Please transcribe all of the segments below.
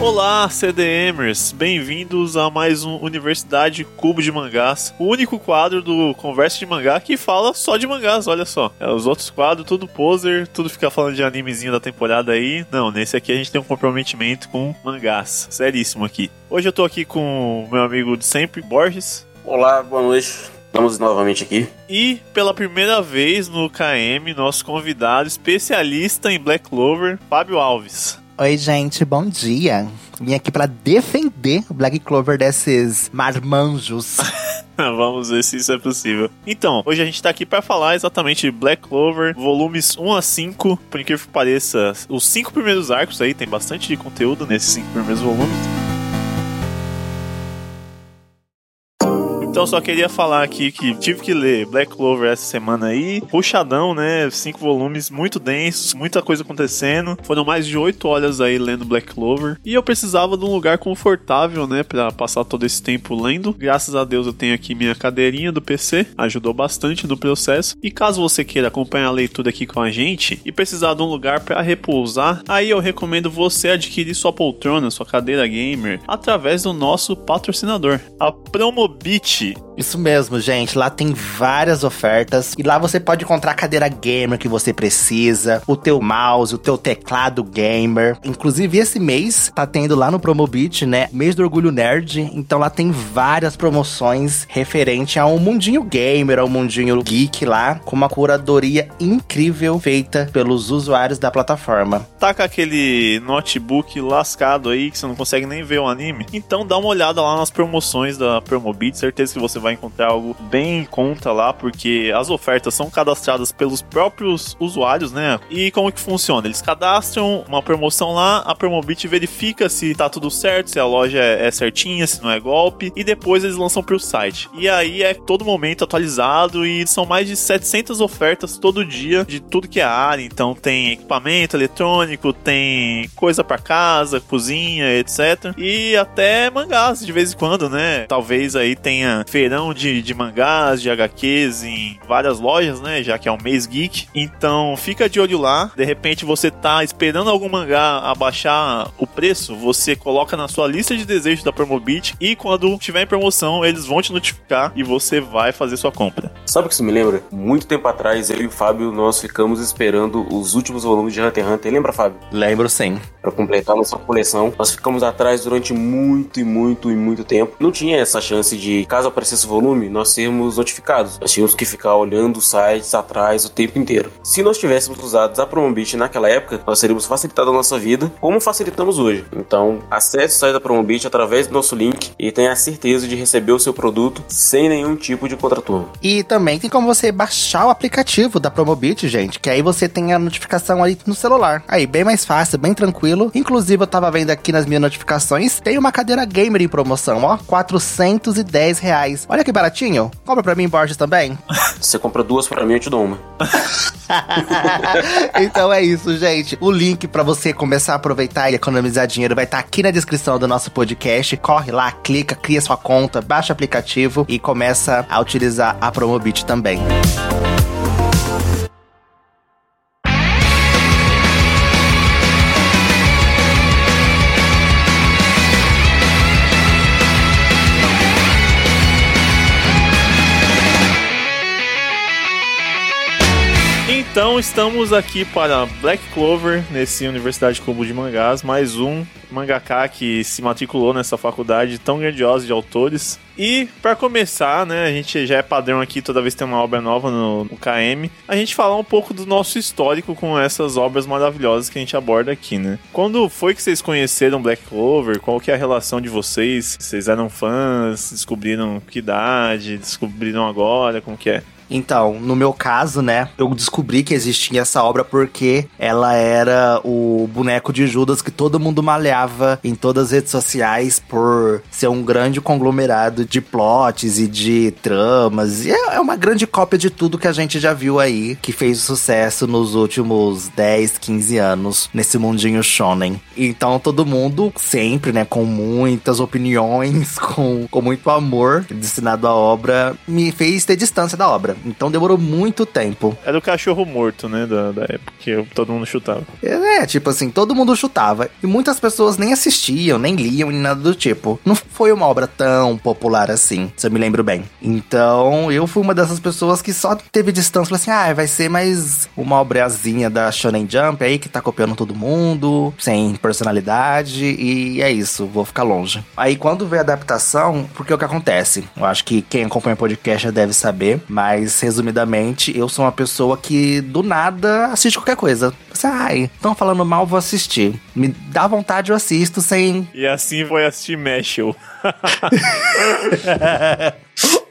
Olá, CDMers! Bem-vindos a mais um Universidade Cubo de Mangás, o único quadro do Conversa de Mangá que fala só de mangás, olha só. É, os outros quadros, tudo poser, tudo fica falando de animezinho da temporada aí. Não, nesse aqui a gente tem um comprometimento com mangás, seríssimo aqui. Hoje eu tô aqui com o meu amigo de sempre, Borges. Olá, boa noite. Estamos novamente aqui. E pela primeira vez no KM, nosso convidado especialista em Black Clover, Fábio Alves. Oi, gente, bom dia. Vim aqui para defender o Black Clover desses marmanjos. Vamos ver se isso é possível. Então, hoje a gente tá aqui para falar exatamente de Black Clover, volumes 1 a 5. Por incrível que pareça, os cinco primeiros arcos aí, tem bastante conteúdo nesses cinco primeiros volumes. Então só queria falar aqui que tive que ler Black Clover essa semana aí. Puxadão, né? Cinco volumes muito densos, muita coisa acontecendo. Foram mais de oito horas aí lendo Black Clover. E eu precisava de um lugar confortável, né? Pra passar todo esse tempo lendo. Graças a Deus eu tenho aqui minha cadeirinha do PC. Ajudou bastante no processo. E caso você queira acompanhar a leitura aqui com a gente e precisar de um lugar para repousar, aí eu recomendo você adquirir sua poltrona, sua cadeira gamer, através do nosso patrocinador, a Promobit. Isso mesmo, gente. Lá tem várias ofertas e lá você pode encontrar a cadeira gamer que você precisa, o teu mouse, o teu teclado gamer. Inclusive esse mês tá tendo lá no Promobit, né, mês do orgulho nerd. Então lá tem várias promoções referente ao mundinho gamer, ao mundinho geek lá, com uma curadoria incrível feita pelos usuários da plataforma. Tá com aquele notebook lascado aí que você não consegue nem ver o anime? Então dá uma olhada lá nas promoções da Promobit, certeza que você vai encontrar algo bem em conta lá, porque as ofertas são cadastradas pelos próprios usuários, né? E como que funciona? Eles cadastram uma promoção lá, a Promobit verifica se tá tudo certo, se a loja é certinha, se não é golpe, e depois eles lançam pro site. E aí é todo momento atualizado e são mais de 700 ofertas todo dia de tudo que é área. Então tem equipamento eletrônico, tem coisa para casa, cozinha, etc. E até mangás de vez em quando, né? Talvez aí tenha feirão de, de mangás, de HQs em várias lojas, né? Já que é um mês geek. Então fica de olho lá. De repente você tá esperando algum mangá abaixar o preço, você coloca na sua lista de desejos da Promobit e quando tiver em promoção, eles vão te notificar e você vai fazer sua compra. Sabe o que isso me lembra? Muito tempo atrás, eu e o Fábio, nós ficamos esperando os últimos volumes de Hunter x Hunter. Lembra, Fábio? Lembro sim. Para completar nossa coleção. Nós ficamos atrás durante muito e muito e muito tempo. Não tinha essa chance de, caso aparecesse volume, nós sermos notificados. Nós tínhamos que ficar olhando sites atrás o tempo inteiro. Se nós tivéssemos usado a Promobit naquela época, nós teríamos facilitado a nossa vida, como facilitamos hoje. Então, acesse o site da Promobit através do nosso link e tenha a certeza de receber o seu produto sem nenhum tipo de contraturno. E também tem como você baixar o aplicativo da Promobit, gente, que aí você tem a notificação ali no celular. Aí, bem mais fácil, bem tranquilo. Inclusive, eu tava vendo aqui nas minhas notificações, tem uma cadeira gamer em promoção, ó, 410 reais. Olha que baratinho. Compra pra mim, Borges, também. Você compra duas pra mim, eu te dou uma. então é isso, gente. O link para você começar a aproveitar e economizar dinheiro vai estar tá aqui na descrição do nosso podcast. Corre lá, clica, cria sua conta, baixa o aplicativo e começa a utilizar a Promobit também. Música Então estamos aqui para Black Clover, nesse Universidade Cubo de Mangás, mais um mangaka que se matriculou nessa faculdade tão grandiosa de autores. E para começar, né, a gente já é padrão aqui toda vez que tem uma obra nova no, no, KM, a gente falar um pouco do nosso histórico com essas obras maravilhosas que a gente aborda aqui, né? Quando foi que vocês conheceram Black Clover? Qual que é a relação de vocês? Vocês eram fãs? Descobriram que idade? Descobriram agora? Como que é? Então, no meu caso, né, eu descobri que existia essa obra porque ela era o boneco de Judas que todo mundo malhava em todas as redes sociais por ser um grande conglomerado de plots e de tramas. E é uma grande cópia de tudo que a gente já viu aí, que fez sucesso nos últimos 10, 15 anos nesse mundinho shonen. Então, todo mundo sempre, né, com muitas opiniões, com, com muito amor destinado à obra, me fez ter distância da obra. Então demorou muito tempo. Era o cachorro morto, né? Da, da época que todo mundo chutava. É, tipo assim, todo mundo chutava. E muitas pessoas nem assistiam, nem liam, nem nada do tipo. Não foi uma obra tão popular assim, se eu me lembro bem. Então, eu fui uma dessas pessoas que só teve distância. Falei assim, ah, vai ser mais uma obrazinha da Shonen Jump aí, que tá copiando todo mundo, sem personalidade. E é isso, vou ficar longe. Aí, quando veio a adaptação, porque o que acontece? Eu acho que quem acompanha o podcast já deve saber, mas resumidamente, eu sou uma pessoa que do nada assiste qualquer coisa. Você, ai, estão falando mal, vou assistir. Me dá vontade, eu assisto sem. E assim foi assistir Mashal.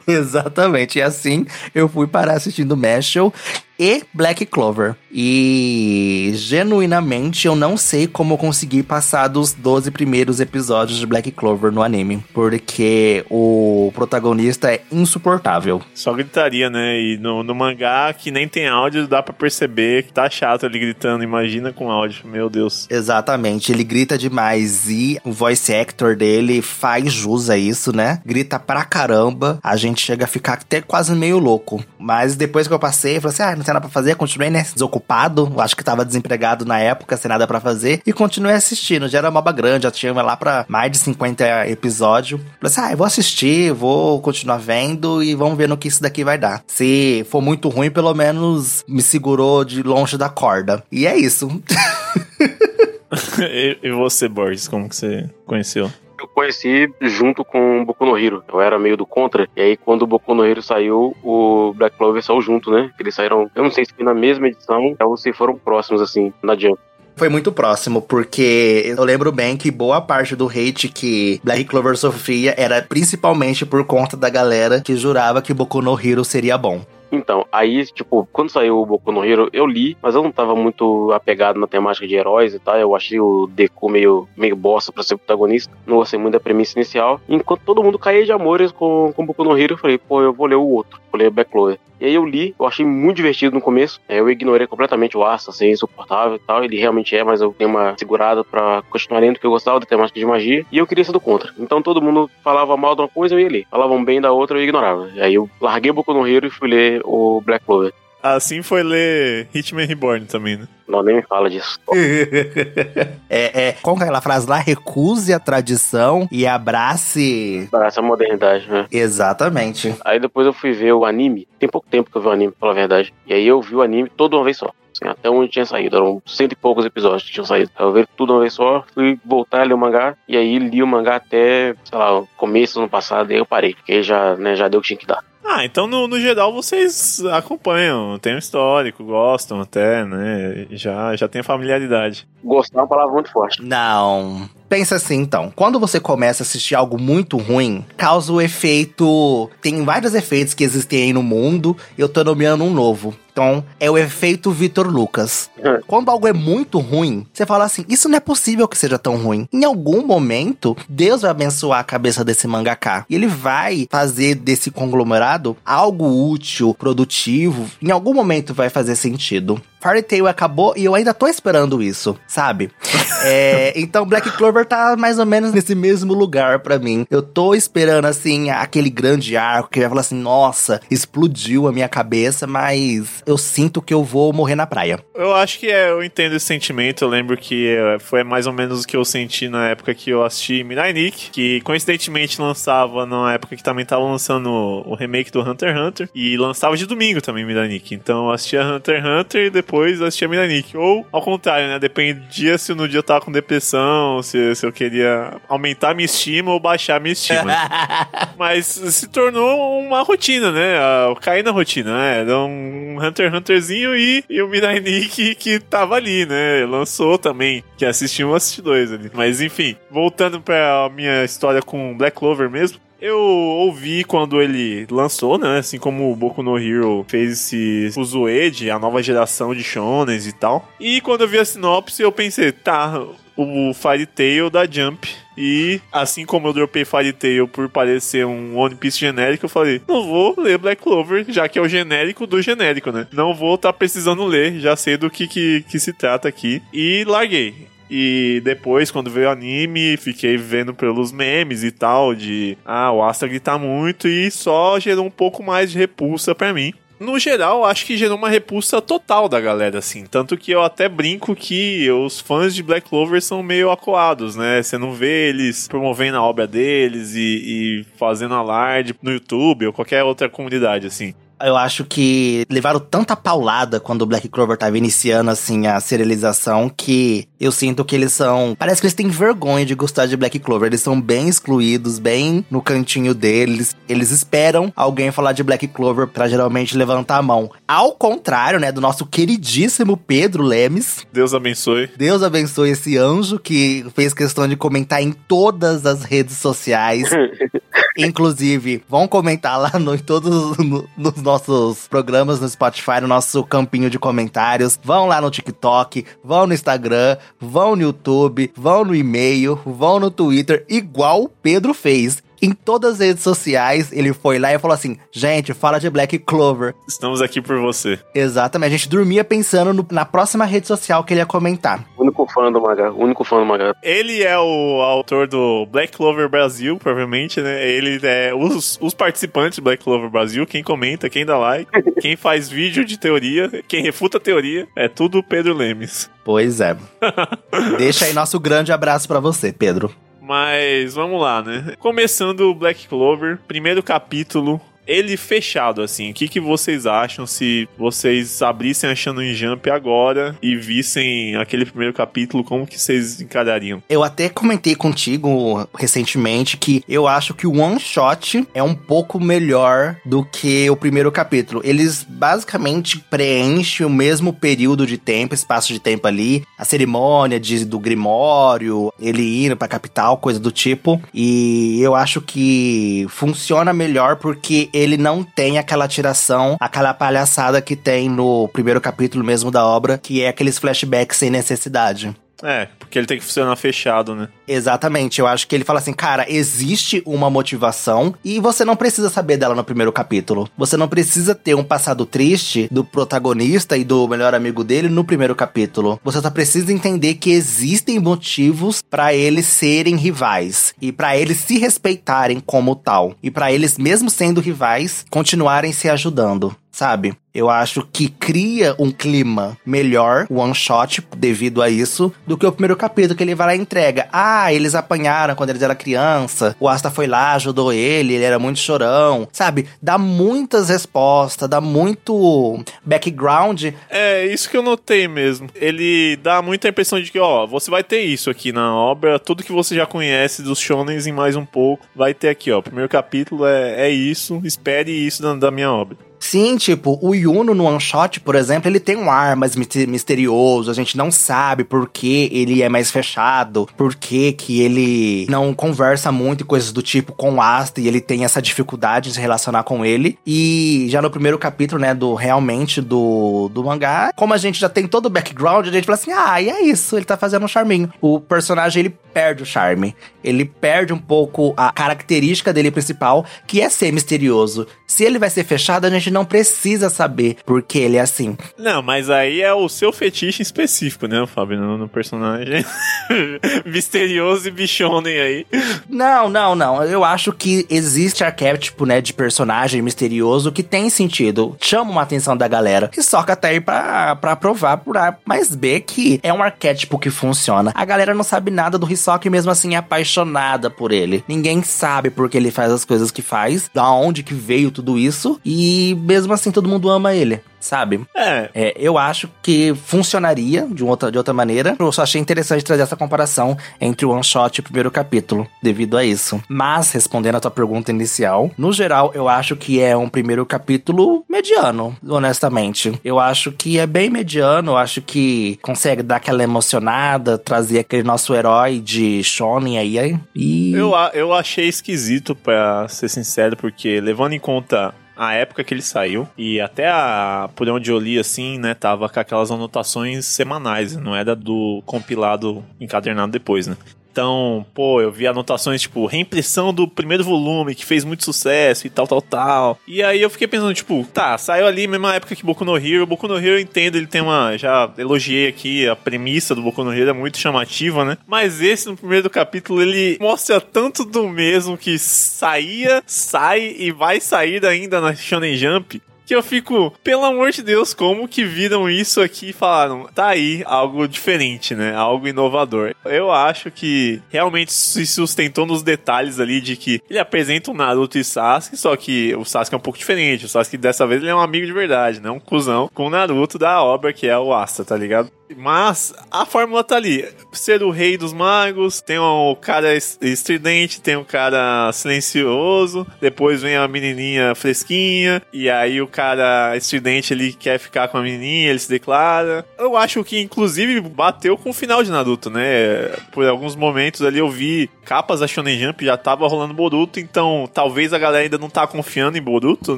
Exatamente. E assim eu fui parar assistindo Mashal e Black Clover. E genuinamente eu não sei como eu consegui passar dos 12 primeiros episódios de Black Clover no anime, porque o protagonista é insuportável. Só gritaria, né? E no, no mangá, que nem tem áudio, dá para perceber que tá chato ele gritando. Imagina com áudio, meu Deus. Exatamente, ele grita demais e o voice actor dele faz jus a isso, né? Grita pra caramba. A gente chega a ficar até quase meio louco. Mas depois que eu passei, eu falei assim: ah, não tem nada pra fazer. Continuei, né? Desocupado. Acho que tava desempregado na época, sem nada para fazer. E continuei assistindo. Já era uma moba grande, já tinha lá pra mais de 50 episódios. Falei assim: ah, eu vou assistir, vou continuar vendo e vamos ver no que isso daqui vai dar. Se for muito ruim, pelo menos me segurou de longe da corda. E é isso. e você, Borges, como que você conheceu? Eu conheci junto com Boku no Hero. Eu era meio do contra. E aí, quando o Boku no Hero saiu, o Black Clover saiu junto, né? Eles saíram, eu não sei se foi na mesma edição ou se foram próximos, assim, na Jump foi muito próximo, porque eu lembro bem que boa parte do hate que Black Clover sofria era principalmente por conta da galera que jurava que Boku no Hero seria bom. Então, aí, tipo, quando saiu o Boku no Hero, eu li, mas eu não tava muito apegado na temática de heróis e tal. Eu achei o Deku meio, meio bosta pra ser protagonista. Não gostei muito da premissa inicial. Enquanto todo mundo caía de amores com, com Boku no Hero, eu falei, pô, eu vou ler o outro. Vou ler o Backloader. E aí eu li, eu achei muito divertido no começo. É, eu ignorei completamente o Asta, assim, insuportável e tal. Ele realmente é, mas eu tenho uma segurada pra continuar lendo, porque eu gostava da temática de magia. E eu queria ser do contra. Então todo mundo falava mal de uma coisa, eu ia ler. Falavam bem da outra, eu ignorava. E aí eu larguei o Boku no Hero e fui ler o Black Clover. Assim foi ler Hitman Reborn também, né? Não, nem me fala disso. é, é, como é aquela frase lá? Recuse a tradição e abrace... Abrace a modernidade, né? Exatamente. Aí depois eu fui ver o anime. Tem pouco tempo que eu vi o anime, pela verdade. E aí eu vi o anime toda uma vez só. Assim, até onde tinha saído. Eram cento e poucos episódios que tinham saído. Eu vi tudo uma vez só, fui voltar a ler o mangá. E aí li o mangá até, sei lá, começo do ano passado. E aí eu parei. Porque já, né, já deu o que tinha que dar. Ah, então no, no geral vocês acompanham, tem um histórico, gostam até, né? Já, já tem familiaridade. Gostar é uma palavra muito forte. Não. Pensa assim, então. Quando você começa a assistir algo muito ruim, causa o efeito. Tem vários efeitos que existem aí no mundo. Eu tô nomeando um novo. Então, é o efeito Vitor Lucas. É. Quando algo é muito ruim, você fala assim: Isso não é possível que seja tão ruim. Em algum momento, Deus vai abençoar a cabeça desse mangaká. E ele vai fazer desse conglomerado algo útil, produtivo. Em algum momento vai fazer sentido. Fairy Tail acabou e eu ainda tô esperando isso, sabe? é, então Black Clover tá mais ou menos nesse mesmo lugar para mim. Eu tô esperando, assim, aquele grande arco que vai falar assim: nossa, explodiu a minha cabeça, mas eu sinto que eu vou morrer na praia. Eu acho que é, eu entendo esse sentimento. Eu lembro que é, foi mais ou menos o que eu senti na época que eu assisti Mirai Nikki, que coincidentemente lançava na época que também tava lançando o remake do Hunter x Hunter, e lançava de domingo também Mirai Nikki. Então eu assistia Hunter x Hunter e depois assistia Mirai Ou ao contrário, né? Dependia se no dia eu tava com depressão, se, se eu queria aumentar minha estima ou baixar minha estima. Mas se tornou uma rotina, né? Eu caí na rotina, né? Era um Hunter x Hunterzinho e, e o Mirai Nikki que tava ali, né? Lançou também, que assisti um, assisti dois ali. Mas enfim, voltando pra minha história com Black Clover mesmo, eu ouvi quando ele lançou, né? Assim como o Boku no Hero fez esse Uzuede, a nova geração de shonens e tal. E quando eu vi a sinopse, eu pensei, tá, o Fairy Tail da Jump. E assim como eu dropei Fairy Tail por parecer um One Piece genérico, eu falei, não vou ler Black Clover, já que é o genérico do genérico, né? Não vou estar tá precisando ler, já sei do que, que, que se trata aqui. E larguei. E depois, quando veio o anime, fiquei vendo pelos memes e tal, de ah, o Asta grita muito e só gerou um pouco mais de repulsa para mim. No geral, acho que gerou uma repulsa total da galera, assim. Tanto que eu até brinco que os fãs de Black Clover são meio acuados, né? Você não vê eles promovendo a obra deles e, e fazendo alarde no YouTube ou qualquer outra comunidade, assim. Eu acho que levaram tanta paulada quando o Black Clover tava iniciando, assim, a serialização, que eu sinto que eles são. Parece que eles têm vergonha de gostar de Black Clover. Eles são bem excluídos, bem no cantinho deles. Eles esperam alguém falar de Black Clover para geralmente levantar a mão. Ao contrário, né, do nosso queridíssimo Pedro Lemes. Deus abençoe. Deus abençoe esse anjo que fez questão de comentar em todas as redes sociais. Inclusive, vão comentar lá no, em todos no, nos nossos programas no Spotify, no nosso campinho de comentários. Vão lá no TikTok, vão no Instagram, vão no YouTube, vão no e-mail, vão no Twitter, igual o Pedro fez em todas as redes sociais, ele foi lá e falou assim: gente, fala de Black Clover. Estamos aqui por você. Exatamente, a gente dormia pensando no, na próxima rede social que ele ia comentar. O único fã do Maga, o único fã do Maga. Ele é o autor do Black Clover Brasil, provavelmente, né? Ele é os, os participantes do Black Clover Brasil, quem comenta, quem dá like, quem faz vídeo de teoria, quem refuta a teoria, é tudo Pedro Lemes. Pois é. Deixa aí nosso grande abraço para você, Pedro. Mas vamos lá, né? Começando o Black Clover, primeiro capítulo, ele fechado, assim, o que, que vocês acham se vocês abrissem achando em Jump agora e vissem aquele primeiro capítulo, como que vocês encarariam? Eu até comentei contigo recentemente que eu acho que o One Shot é um pouco melhor do que o primeiro capítulo. Eles basicamente preenchem o mesmo período de tempo, espaço de tempo ali, a cerimônia de, do Grimório, ele indo pra capital, coisa do tipo. E eu acho que funciona melhor porque ele não tem aquela tiração, aquela palhaçada que tem no primeiro capítulo mesmo da obra, que é aqueles flashbacks sem necessidade. É, porque ele tem que funcionar fechado, né? Exatamente. Eu acho que ele fala assim, cara, existe uma motivação e você não precisa saber dela no primeiro capítulo. Você não precisa ter um passado triste do protagonista e do melhor amigo dele no primeiro capítulo. Você só precisa entender que existem motivos para eles serem rivais e para eles se respeitarem como tal e para eles mesmo sendo rivais continuarem se ajudando sabe? Eu acho que cria um clima melhor, one shot, devido a isso, do que o primeiro capítulo, que ele vai lá e entrega. Ah, eles apanharam quando eles eram criança, o Asta foi lá, ajudou ele, ele era muito chorão, sabe? Dá muitas respostas, dá muito background. É, isso que eu notei mesmo. Ele dá muita impressão de que, ó, você vai ter isso aqui na obra, tudo que você já conhece dos shonens em mais um pouco, vai ter aqui, ó. Primeiro capítulo é, é isso, espere isso da, da minha obra. Sim, tipo, o Yuno no One Shot, por exemplo, ele tem um ar mais misterioso, a gente não sabe por que ele é mais fechado, por que que ele não conversa muito e coisas do tipo com o Asta e ele tem essa dificuldade de se relacionar com ele. E já no primeiro capítulo, né, do realmente do, do mangá, como a gente já tem todo o background, a gente fala assim, ah, e é isso, ele tá fazendo um charminho. O personagem, ele perde o charme. Ele perde um pouco a característica dele principal, que é ser misterioso. Se ele vai ser fechado, a gente não precisa saber por que ele é assim. Não, mas aí é o seu fetiche específico, né, Fábio? No, no personagem misterioso e bichonem aí. Não, não, não. Eu acho que existe arquétipo, né, de personagem misterioso que tem sentido. Chama uma atenção da galera. E que até aí pra, pra provar por A mais B que é um arquétipo que funciona. A galera não sabe nada do Hisoka mesmo assim é apaixonada por ele. Ninguém sabe por que ele faz as coisas que faz, da onde que veio tudo isso. E mesmo assim todo mundo ama ele sabe? É. é. Eu acho que funcionaria de outra, de outra maneira. Eu só achei interessante trazer essa comparação entre o one shot e o primeiro capítulo, devido a isso. Mas, respondendo a tua pergunta inicial, no geral, eu acho que é um primeiro capítulo mediano, honestamente. Eu acho que é bem mediano, eu acho que consegue dar aquela emocionada, trazer aquele nosso herói de Shonen aí. E... Eu, eu achei esquisito, pra ser sincero, porque levando em conta a época que ele saiu. E até a, por onde eu li, assim, né, tava com aquelas anotações semanais, não era do compilado encadernado depois, né? Então, pô, eu vi anotações tipo reimpressão do primeiro volume que fez muito sucesso e tal, tal, tal. E aí eu fiquei pensando, tipo, tá, saiu ali mesma época que Boku no Hero. Boku no Hero eu entendo, ele tem uma. Já elogiei aqui a premissa do Boku no Hero, é muito chamativa, né? Mas esse no primeiro capítulo ele mostra tanto do mesmo que saía, sai e vai sair ainda na Shonen Jump que eu fico, pelo amor de Deus, como que viram isso aqui e falaram, tá aí, algo diferente, né? Algo inovador. Eu acho que realmente se sustentou nos detalhes ali de que ele apresenta o Naruto e Sasuke, só que o Sasuke é um pouco diferente. O Sasuke dessa vez ele é um amigo de verdade, não um cuzão com o Naruto da obra que é o Asta, tá ligado? Mas a fórmula tá ali. Ser o rei dos magos, tem o cara estridente, tem o cara silencioso, depois vem a menininha fresquinha, e aí o cara estridente ele quer ficar com a menininha, ele se declara. Eu acho que inclusive bateu com o final de Naruto, né? Por alguns momentos ali eu vi capas da Shonen Jump já tava rolando Boruto, então talvez a galera ainda não tá confiando em Boruto,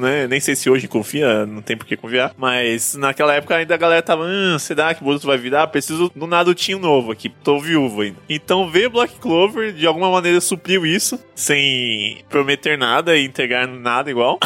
né? Nem sei se hoje confia, não tem por que confiar, mas naquela época ainda a galera tava, hum, será que Boruto vai virar? Preciso do Narutinho novo aqui, tô viúvo ainda. Então ver Black Clover de alguma maneira supriu isso, sem prometer nada e entregar nada igual.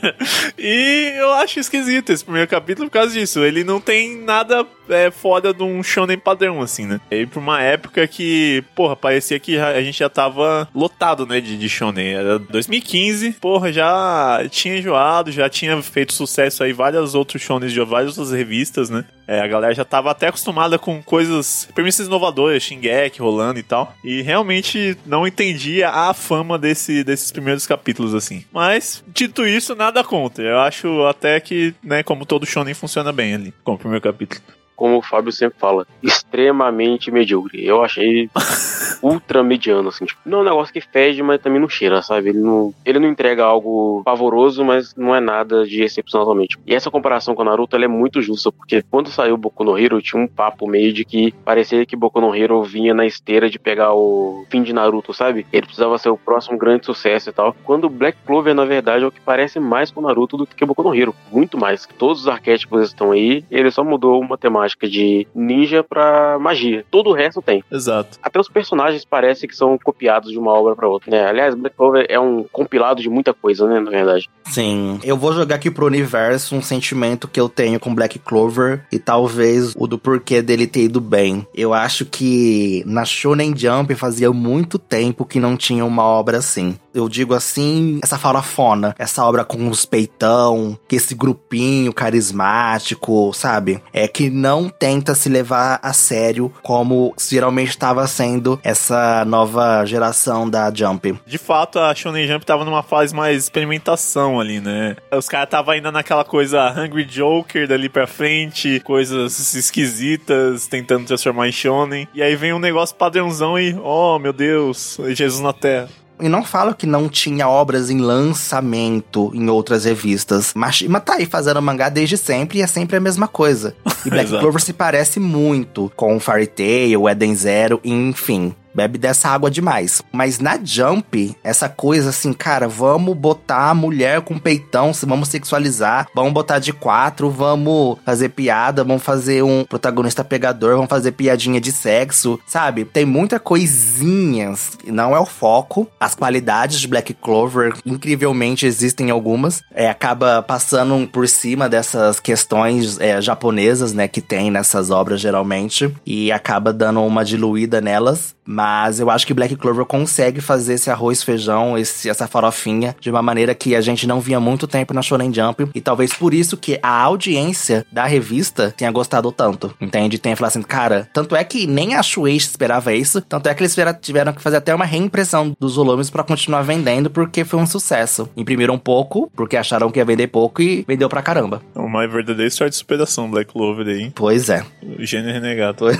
e eu acho esquisito esse primeiro capítulo por causa disso. Ele não tem nada é, fora de um shonen padrão, assim, né? E pra uma época que, porra, parecia que a gente já tava lotado, né, de, de shonen. Era 2015, porra, já tinha enjoado, já tinha feito sucesso aí várias outros shonens de várias outras revistas, né? É, a galera já tava até acostumada com coisas, premissas inovadoras, Shingeki rolando e tal. E realmente não entendia a fama desse, desses primeiros capítulos, assim. Mas, dito isso, nada contra. Eu acho até que, né, como todo shonen funciona bem ali, como o primeiro capítulo como o Fábio sempre fala, extremamente medíocre. Eu achei ultra mediano, assim. Tipo, não é um negócio que fede, mas também não cheira, sabe? Ele não, ele não entrega algo pavoroso, mas não é nada de excepcionalmente. E essa comparação com o Naruto, ela é muito justa, porque quando saiu Boku no Hero, tinha um papo meio de que parecia que Boku no Hero vinha na esteira de pegar o fim de Naruto, sabe? Ele precisava ser o próximo grande sucesso e tal. Quando Black Clover, na verdade, é o que parece mais com Naruto do que Boku no Hero. Muito mais. Todos os arquétipos estão aí, ele só mudou uma temática de ninja pra magia. Todo o resto tem. Exato. Até os personagens personagens parece que são copiados de uma obra para outra. Né? Aliás, Black Clover é um compilado de muita coisa, né, na verdade. Sim. Eu vou jogar aqui pro universo um sentimento que eu tenho com Black Clover e talvez o do porquê dele ter ido bem. Eu acho que na Shonen Jump fazia muito tempo que não tinha uma obra assim. Eu digo assim, essa farofona, essa obra com os peitão, que esse grupinho carismático, sabe? É que não tenta se levar a sério como geralmente estava sendo essa nova geração da Jump. De fato, a Shonen Jump tava numa fase mais experimentação ali, né? Os caras tava ainda naquela coisa Hungry Joker dali pra frente, coisas esquisitas, tentando transformar em Shonen. E aí vem um negócio padrãozão e, oh meu Deus, Jesus na Terra. E não falo que não tinha obras em lançamento em outras revistas. Mas, mas tá aí fazendo mangá desde sempre e é sempre a mesma coisa. E Black Clover se parece muito com Fairy Tail, Eden Zero, enfim bebe dessa água demais. Mas na Jump, essa coisa assim, cara, vamos botar a mulher com peitão, vamos sexualizar, vamos botar de quatro, vamos fazer piada, vamos fazer um protagonista pegador, vamos fazer piadinha de sexo, sabe? Tem muita coisinhas, não é o foco. As qualidades de Black Clover, incrivelmente, existem algumas. É, acaba passando por cima dessas questões é, japonesas, né, que tem nessas obras geralmente, e acaba dando uma diluída nelas. Mas eu acho que Black Clover consegue fazer esse arroz, feijão, esse, essa farofinha de uma maneira que a gente não via muito tempo na Shonen Jump. E talvez por isso que a audiência da revista tenha gostado tanto. Entende? Tenha falado assim, cara, tanto é que nem a Shueisha esperava isso. Tanto é que eles tiveram que fazer até uma reimpressão dos volumes para continuar vendendo, porque foi um sucesso. Imprimiram pouco, porque acharam que ia vender pouco e vendeu pra caramba. Uma verdadeira história de superação, Black Clover aí. Pois é. O gênio renegado. Pois...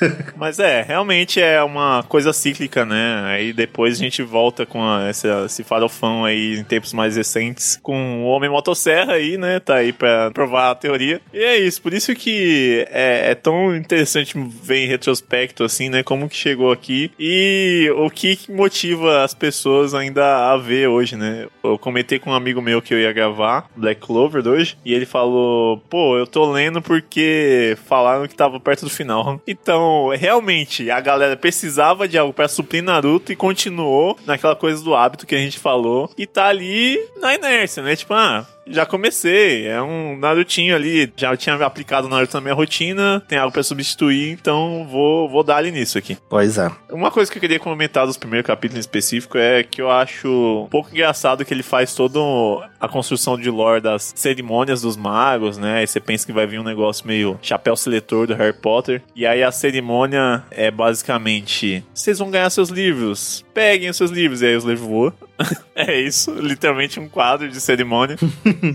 Mas é, realmente é uma coisa cíclica, né? Aí depois a gente volta com a, essa, esse farofão aí em tempos mais recentes, com o Homem Motosserra aí, né? Tá aí pra provar a teoria. E é isso, por isso que é, é tão interessante ver em retrospecto, assim, né? Como que chegou aqui e o que motiva as pessoas ainda a ver hoje, né? Eu comentei com um amigo meu que eu ia gravar Black Clover hoje, e ele falou: pô, eu tô lendo porque falaram que tava perto do final. Então, então, realmente, a galera precisava de algo para suprir Naruto e continuou naquela coisa do hábito que a gente falou. E tá ali na inércia, né? Tipo, ah, Já comecei. É um Narutinho ali. Já tinha aplicado o Naruto na minha rotina. Tem algo pra substituir, então vou, vou dar ali nisso aqui. Pois é. Uma coisa que eu queria comentar dos primeiros capítulos em específico é que eu acho um pouco engraçado que ele faz toda a construção de lore das cerimônias dos magos, né? Aí você pensa que vai vir um negócio meio chapéu seletor do Harry Potter. E aí a cerimônia é basicamente: vocês vão ganhar seus livros, peguem os seus livros. E aí os livros voam. é isso, literalmente um quadro de cerimônia.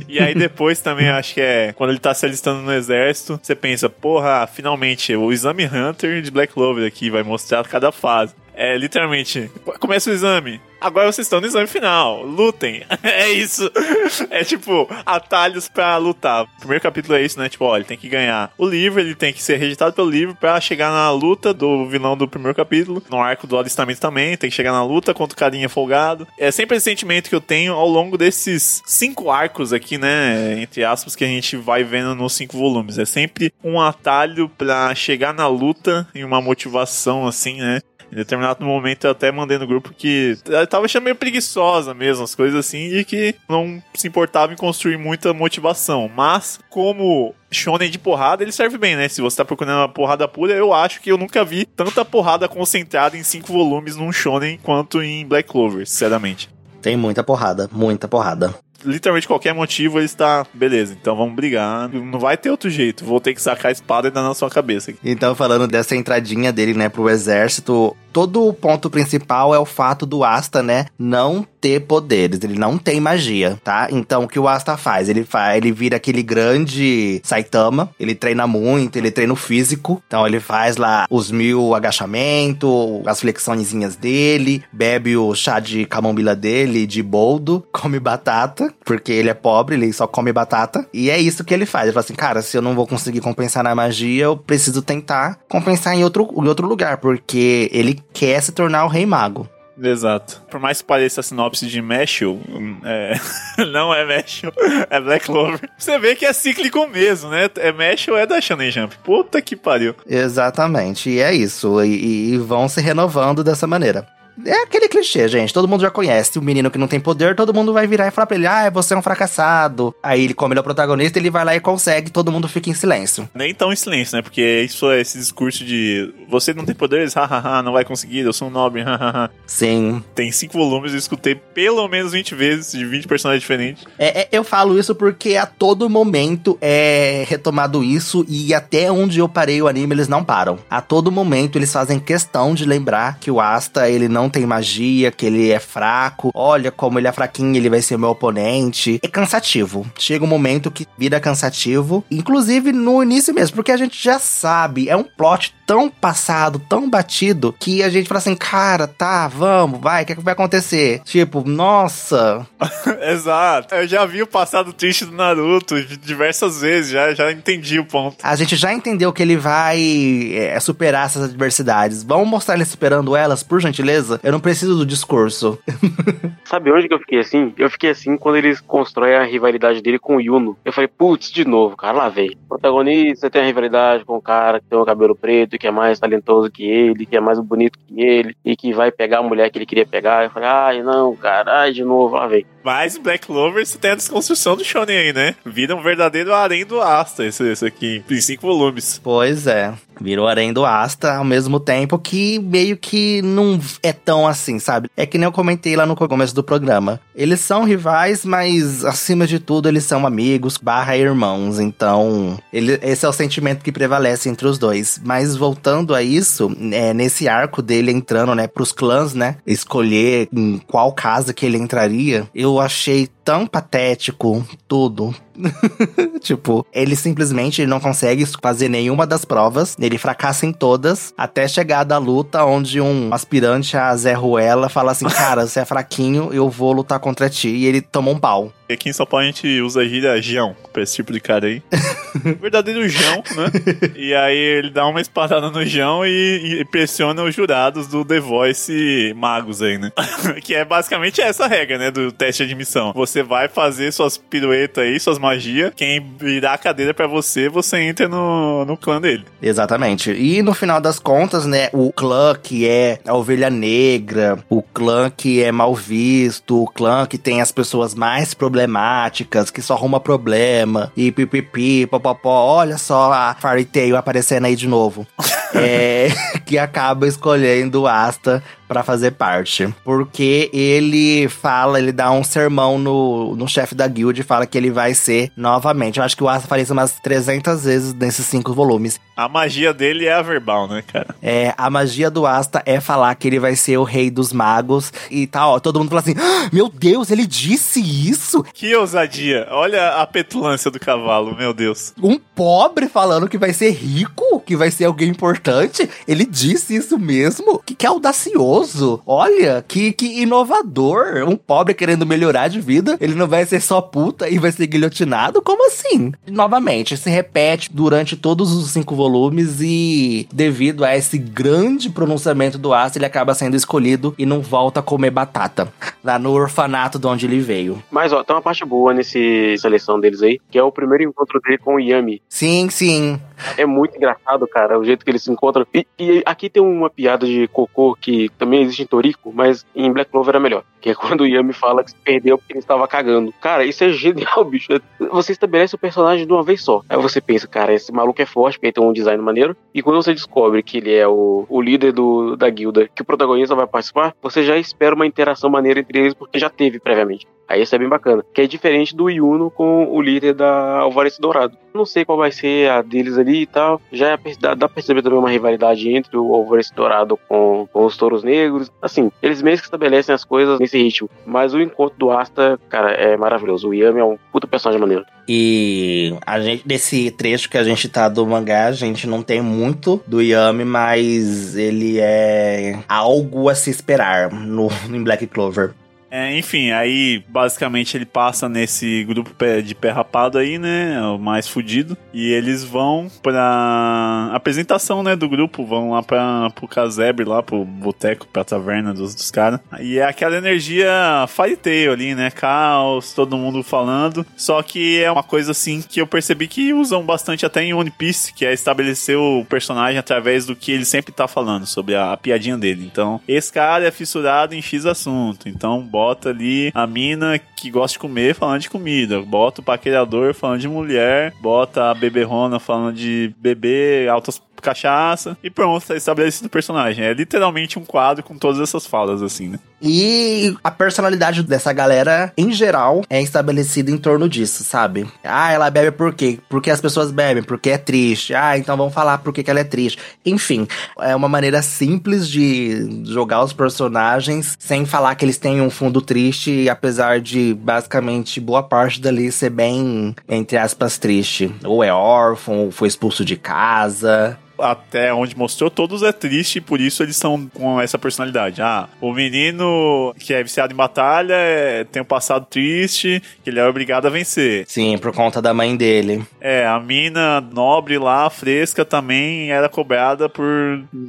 e aí depois também acho que é quando ele tá se alistando no exército, você pensa, porra, finalmente o exame Hunter de Black Clover aqui vai mostrar cada fase. É literalmente, começa o exame. Agora vocês estão no exame final. Lutem. é isso. É tipo, atalhos pra lutar. O primeiro capítulo é isso, né? Tipo, ó, ele tem que ganhar o livro, ele tem que ser rejeitado pelo livro pra chegar na luta do vilão do primeiro capítulo. No arco do alistamento também, tem que chegar na luta contra o carinha folgado. É sempre esse sentimento que eu tenho ao longo desses cinco arcos aqui, né? Entre aspas, que a gente vai vendo nos cinco volumes. É sempre um atalho pra chegar na luta e uma motivação, assim, né? Em determinado momento eu até mandei no grupo que eu tava achando meio preguiçosa mesmo, as coisas assim, e que não se importava em construir muita motivação. Mas, como shonen de porrada, ele serve bem, né? Se você tá procurando uma porrada pura, eu acho que eu nunca vi tanta porrada concentrada em cinco volumes num shonen quanto em Black Clover, sinceramente. Tem muita porrada, muita porrada literalmente qualquer motivo ele está, beleza, então vamos brigar. Não vai ter outro jeito. Vou ter que sacar a espada e dar na sua cabeça. Então, falando dessa entradinha dele, né, pro exército, todo o ponto principal é o fato do Asta, né, não ter poderes, ele não tem magia, tá? Então o que o Asta faz? Ele faz, ele vira aquele grande Saitama, ele treina muito, ele treina o físico, então ele faz lá os mil agachamentos, as flexõezinhas dele, bebe o chá de camomila dele, de boldo, come batata, porque ele é pobre, ele só come batata, e é isso que ele faz. Ele fala assim, cara, se eu não vou conseguir compensar na magia, eu preciso tentar compensar em outro, em outro lugar, porque ele quer se tornar o rei mago. Exato. Por mais que pareça a sinopse de Meshul, é... não é Meshul, é Black Clover. Você vê que é cíclico mesmo, né? É Meshul é da Shonen Jump. Puta que pariu. Exatamente, e é isso. E, e vão se renovando dessa maneira. É aquele clichê, gente. Todo mundo já conhece. O menino que não tem poder, todo mundo vai virar e falar pra ele: ah, você é um fracassado. Aí ele, como ele é o protagonista, ele vai lá e consegue, todo mundo fica em silêncio. Nem tão em silêncio, né? Porque isso é esse discurso de você não tem poderes, hahaha, não vai conseguir, eu sou um nobre, hahaha. Sim. Tem cinco volumes, eu escutei pelo menos 20 vezes, de 20 personagens diferentes. É, é, eu falo isso porque a todo momento é retomado isso e até onde eu parei o anime, eles não param. A todo momento eles fazem questão de lembrar que o Asta, ele não não tem magia, que ele é fraco. Olha como ele é fraquinho, ele vai ser meu oponente. É cansativo. Chega um momento que vira cansativo, inclusive no início mesmo, porque a gente já sabe, é um plot tão passado, tão batido, que a gente fala assim, cara, tá, vamos, vai, o que, é que vai acontecer? Tipo, nossa. Exato. Eu já vi o passado triste do Naruto diversas vezes, já, já entendi o ponto. A gente já entendeu que ele vai é, superar essas adversidades. Vamos mostrar ele superando elas, por gentileza? Eu não preciso do discurso. Sabe onde que eu fiquei assim? Eu fiquei assim quando eles constroem a rivalidade dele com o Yuno. Eu falei, putz, de novo, cara, lá vem. O protagonista tem a rivalidade com o cara que tem o cabelo preto, que é mais talentoso que ele, que é mais bonito que ele, e que vai pegar a mulher que ele queria pegar. Eu falei, ai, não, cara, ai, de novo, lá vem. Mas Black Clover você tem a desconstrução do Shonen aí, né? Vira um verdadeiro harém do Asta, esse, esse aqui, em cinco volumes. Pois é. Virou harém do Asta ao mesmo tempo que meio que não é tão assim, sabe? É que nem eu comentei lá no começo do programa. Eles são rivais, mas acima de tudo eles são amigos barra irmãos. Então, ele, esse é o sentimento que prevalece entre os dois. Mas voltando a isso, é, nesse arco dele entrando, né, pros clãs, né? Escolher em qual casa que ele entraria, eu achei tão patético tudo. tipo, ele simplesmente não consegue fazer nenhuma das provas, ele fracassa em todas, até chegar da luta onde um aspirante a Zé Ruela fala assim: Cara, você é fraquinho, eu vou lutar contra ti. E ele toma um pau. Aqui em São Paulo a gente usa a gíria Jão pra esse tipo de cara aí. Verdadeiro Jão, né? E aí ele dá uma espadada no Jão e, e, pressiona os jurados do The Voice magos aí, né? que é basicamente essa regra, né? Do teste de admissão. Você vai fazer suas piruetas aí, suas magias. Quem virar a cadeira para você, você entra no, no clã dele. Exatamente. E no final das contas, né? O clã que é a ovelha negra, o clã que é mal visto, o clã que tem as pessoas mais problemáticas problemáticas, que só arruma problema, e pipipi, popopó, olha só a Fairy Tail aparecendo aí de novo. é, que acaba escolhendo Asta para fazer parte. Porque ele fala, ele dá um sermão no, no chefe da guild e fala que ele vai ser novamente. Eu acho que o Asta fala isso umas 300 vezes nesses cinco volumes. A magia dele é a verbal, né, cara? É, a magia do Asta é falar que ele vai ser o rei dos magos e tal. Ó, todo mundo fala assim: ah, Meu Deus, ele disse isso? Que ousadia! Olha a petulância do cavalo, meu Deus. Um pobre falando que vai ser rico, que vai ser alguém importante. Ele disse isso mesmo? Que, que audacioso Olha, que, que inovador. Um pobre querendo melhorar de vida, ele não vai ser só puta e vai ser guilhotinado? Como assim? Novamente, se repete durante todos os cinco volumes e devido a esse grande pronunciamento do Asta, ele acaba sendo escolhido e não volta a comer batata. Lá no orfanato de onde ele veio. Mas, ó, tem uma parte boa nesse seleção deles aí, que é o primeiro encontro dele com o Yami. Sim, sim. É muito engraçado, cara, o jeito que eles se encontram. E, e aqui tem uma piada de cocô que também existe em Toriko, mas em Black Clover é melhor. Que é quando o Yami fala que se perdeu porque ele estava cagando. Cara, isso é genial, bicho. Você estabelece o personagem de uma vez só. Aí você pensa, cara, esse maluco é forte porque ele tem um design maneiro. E quando você descobre que ele é o, o líder do, da guilda, que o protagonista vai participar, você já espera uma interação maneira entre eles porque já teve previamente. Aí isso é bem bacana. Que é diferente do Yuno com o líder da Alvarez Dourado. Não sei qual vai ser a deles ali e tal. Já é, dá, pra perceber também uma rivalidade entre o Alvarez Dourado com, com os Touros Negros. Assim, eles mesmos que estabelecem as coisas nesse ritmo. Mas o encontro do Asta, cara, é maravilhoso. O Yami é um puta personagem maneiro. E a gente, nesse trecho que a gente tá do mangá, a gente não tem muito do Yami, mas ele é algo a se esperar no, em Black Clover. É, enfim, aí basicamente ele passa nesse grupo de pé rapado aí, né? O mais fudido. E eles vão pra apresentação, né? Do grupo, vão lá pra, pro casebre, lá pro boteco, pra taverna dos, dos caras. E é aquela energia Fairy Tail ali, né? Caos, todo mundo falando. Só que é uma coisa assim que eu percebi que usam bastante até em One Piece, que é estabelecer o personagem através do que ele sempre tá falando, sobre a, a piadinha dele. Então, esse cara é fissurado em X assunto. Então, bora bota ali a mina que gosta de comer falando de comida, bota o paquerador falando de mulher, bota a beberrona falando de beber altas cachaça e pronto, tá estabelecido o personagem. É literalmente um quadro com todas essas falas, assim, né? E a personalidade dessa galera, em geral, é estabelecida em torno disso, sabe? Ah, ela bebe por quê? Porque as pessoas bebem, porque é triste. Ah, então vamos falar por que ela é triste. Enfim, é uma maneira simples de jogar os personagens sem falar que eles têm um fundo triste, apesar de basicamente boa parte dali ser bem, entre aspas, triste. Ou é órfão, ou foi expulso de casa até onde mostrou, todos é triste e por isso eles são com essa personalidade. Ah, o menino que é viciado em batalha é, tem um passado triste, que ele é obrigado a vencer. Sim, por conta da mãe dele. É, a mina nobre lá, fresca, também era cobrada por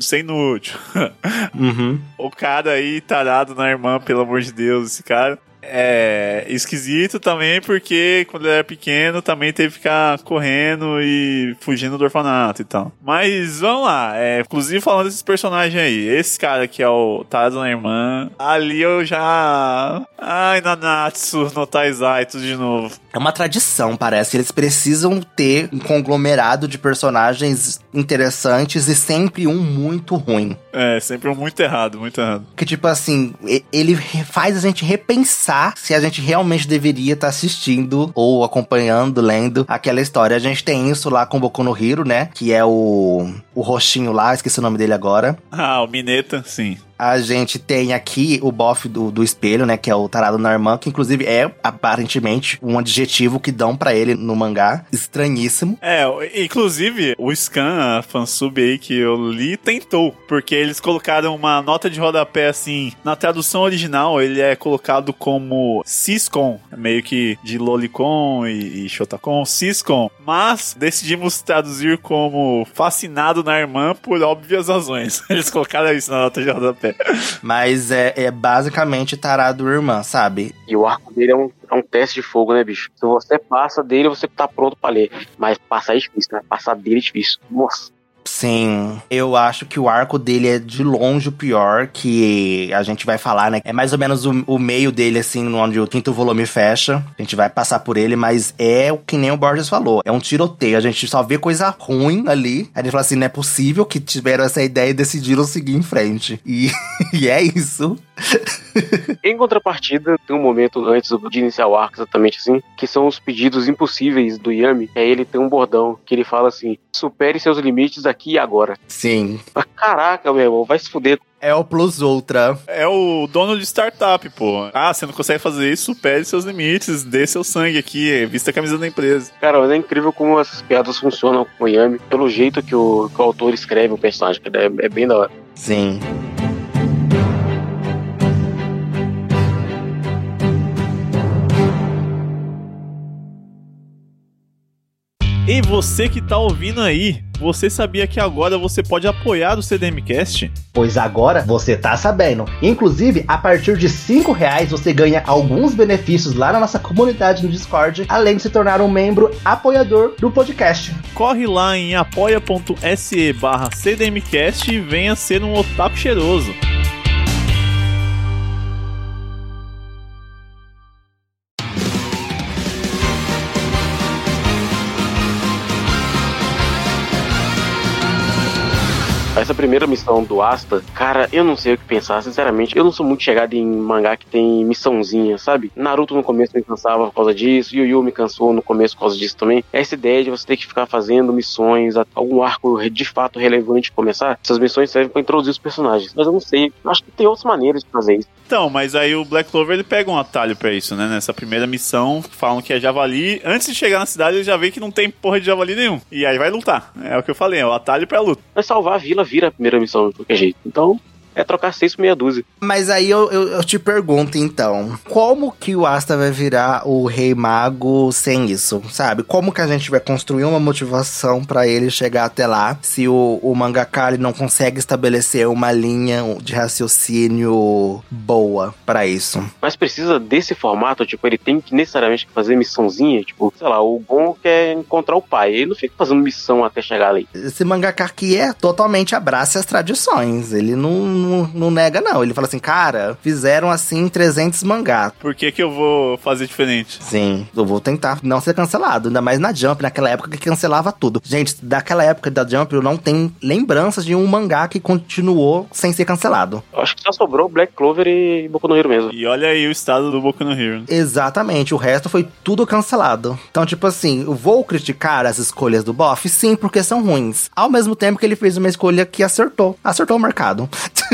ser inútil. Uhum. o cara aí, tarado na irmã, pelo amor de Deus, esse cara é esquisito também porque quando ele era pequeno também teve que ficar correndo e fugindo do orfanato e tal. Mas vamos lá, é, inclusive falando desses personagens aí, esse cara que é o Tado na irmã, ali eu já. Ai, Nanatsu no Taizai, tudo de novo. É uma tradição, parece. Eles precisam ter um conglomerado de personagens interessantes e sempre um muito ruim. É, sempre muito errado, muito errado. Que tipo assim, ele faz a gente repensar se a gente realmente deveria estar tá assistindo ou acompanhando, lendo aquela história. A gente tem isso lá com Boku no Hiro, né? Que é o, o roxinho lá, esqueci o nome dele agora. Ah, o Mineta, sim. A gente tem aqui o bofe do, do espelho, né? Que é o tarado Narman, que inclusive é aparentemente um adjetivo que dão para ele no mangá. Estranhíssimo. É, inclusive o Scan, a fansub aí que eu li, tentou. Porque eles colocaram uma nota de rodapé assim. Na tradução original, ele é colocado como Ciscon, meio que de Lolicon e, e Shotacon, Ciscon. Mas decidimos traduzir como fascinado na irmã por óbvias razões. Eles colocaram isso na nota de rodapé. Mas é, é basicamente tarado irmã, sabe? E o arco dele é um, é um teste de fogo, né, bicho? Se você passa dele, você tá pronto pra ler. Mas passar é difícil, né? Passar dele é difícil. Nossa. Sim, eu acho que o arco dele é de longe o pior, que a gente vai falar, né? É mais ou menos o, o meio dele, assim, onde o quinto volume fecha. A gente vai passar por ele, mas é o que nem o Borges falou. É um tiroteio. A gente só vê coisa ruim ali. Aí gente fala assim: não é possível que tiveram essa ideia e decidiram seguir em frente. E, e é isso. em contrapartida, tem um momento antes de iniciar o arco, exatamente assim, que são os pedidos impossíveis do Yami. Aí ele tem um bordão que ele fala assim: supere seus limites aqui e agora. Sim. Caraca, meu irmão, vai se fuder. É o Plus Ultra. É o dono de startup, pô. Ah, você não consegue fazer isso? Pede seus limites, dê seu sangue aqui, vista a camisa da empresa. Cara, mas é incrível como essas piadas funcionam com o Yami, pelo jeito que o, que o autor escreve o personagem, é, é bem da hora. Sim. E você que tá ouvindo aí, você sabia que agora você pode apoiar o CDMcast? Pois agora você tá sabendo. Inclusive, a partir de 5 reais você ganha alguns benefícios lá na nossa comunidade no Discord, além de se tornar um membro apoiador do podcast. Corre lá em apoia.se barra CDMcast e venha ser um otaku cheiroso. Essa primeira missão do Asta, cara, eu não sei o que pensar, sinceramente. Eu não sou muito chegado em mangá que tem missãozinha, sabe? Naruto no começo me cansava por causa disso, Yu Yu me cansou no começo por causa disso também. Essa ideia de você ter que ficar fazendo missões, algum arco de fato relevante começar, essas missões servem para introduzir os personagens. Mas eu não sei, acho que tem outras maneiras de fazer isso. Então, mas aí o Black Clover ele pega um atalho para isso, né? Nessa primeira missão, falam que é javali. Antes de chegar na cidade, ele já vê que não tem porra de javali nenhum. E aí vai lutar. É o que eu falei, é o atalho pra luta. Vai salvar a vila, vira a primeira missão de qualquer jeito. Então, é trocar seis por meia dúzia. Mas aí eu, eu, eu, te pergunto então, como que o Asta vai virar o Rei Mago sem isso, sabe? Como que a gente vai construir uma motivação para ele chegar até lá, se o, o mangaka não consegue estabelecer uma linha de raciocínio boa para isso? Mas precisa desse formato, tipo, ele tem que necessariamente fazer missãozinha, tipo, sei lá, o Gon quer encontrar o pai, ele não fica fazendo missão até chegar ali. Esse mangaka aqui é totalmente abraça as tradições, ele não não, não nega, não. Ele fala assim, cara, fizeram assim 300 mangá. Por que que eu vou fazer diferente? Sim, eu vou tentar não ser cancelado. Ainda mais na Jump, naquela época que cancelava tudo. Gente, daquela época da Jump, eu não tenho lembranças de um mangá que continuou sem ser cancelado. Eu acho que só sobrou Black Clover e Boku no Hero mesmo. E olha aí o estado do Boku no Hero. Exatamente, o resto foi tudo cancelado. Então, tipo assim, eu vou criticar as escolhas do Boff? Sim, porque são ruins. Ao mesmo tempo que ele fez uma escolha que acertou. Acertou o mercado.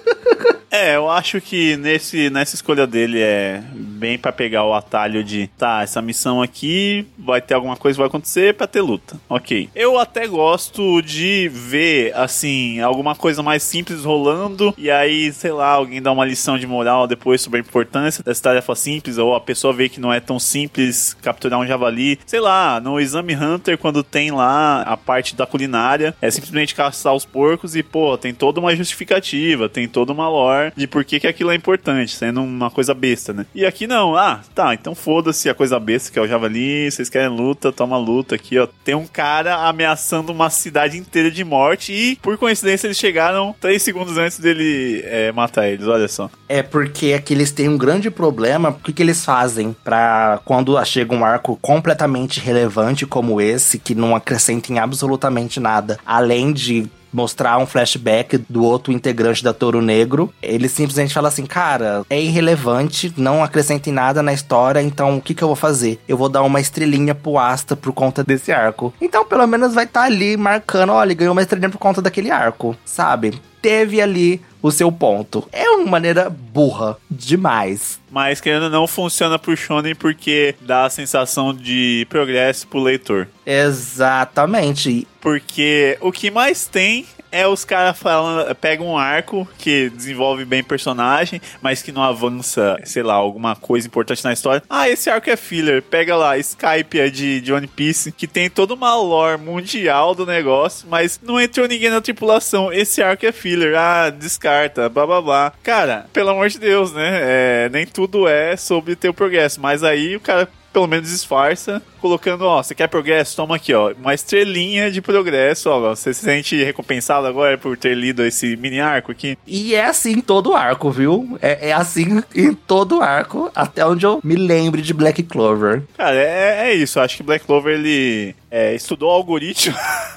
É, eu acho que nesse, nessa escolha dele é bem para pegar o atalho de tá, essa missão aqui vai ter alguma coisa vai acontecer para ter luta. Ok. Eu até gosto de ver, assim, alguma coisa mais simples rolando e aí, sei lá, alguém dá uma lição de moral depois sobre a importância dessa tarefa simples ou a pessoa vê que não é tão simples capturar um javali. Sei lá, no Exame Hunter, quando tem lá a parte da culinária, é simplesmente caçar os porcos e, pô, tem toda uma justificativa, tem toda uma lore de por que, que aquilo é importante, sendo uma coisa besta, né? E aqui não, ah, tá, então foda-se a coisa besta que é o javali, vocês querem luta, toma luta aqui, ó. Tem um cara ameaçando uma cidade inteira de morte e, por coincidência, eles chegaram três segundos antes dele é, matar eles, olha só. É porque aqui eles têm um grande problema, o que, que eles fazem para quando chega um arco completamente relevante como esse, que não acrescenta em absolutamente nada, além de mostrar um flashback do outro integrante da Touro Negro. Ele simplesmente fala assim: cara, é irrelevante, não acrescenta em nada na história, então o que, que eu vou fazer? Eu vou dar uma estrelinha pro Asta por conta desse arco. Então, pelo menos vai estar tá ali marcando: olha, ganhou uma estrelinha por conta daquele arco, sabe? Teve ali o seu ponto. É uma maneira burra demais. Mas querendo não funciona pro Shonen porque dá a sensação de progresso pro leitor. Exatamente. Porque o que mais tem é os caras falando, pegam um arco que desenvolve bem personagem, mas que não avança, sei lá, alguma coisa importante na história. Ah, esse arco é filler. Pega lá, Skype é de, de One Piece, que tem toda uma lore mundial do negócio, mas não entrou ninguém na tripulação. Esse arco é filler. Ah, descarta, blá blá blá. Cara, pelo amor de Deus, né? É, nem tudo é sobre ter o progresso, mas aí o cara pelo menos disfarça, colocando, ó, você quer progresso? Toma aqui, ó, uma estrelinha de progresso, ó, você se sente recompensado agora por ter lido esse mini arco aqui? E é assim em todo arco, viu? É, é assim em todo arco, até onde eu me lembre de Black Clover. Cara, é, é isso, acho que Black Clover, ele é, estudou algoritmo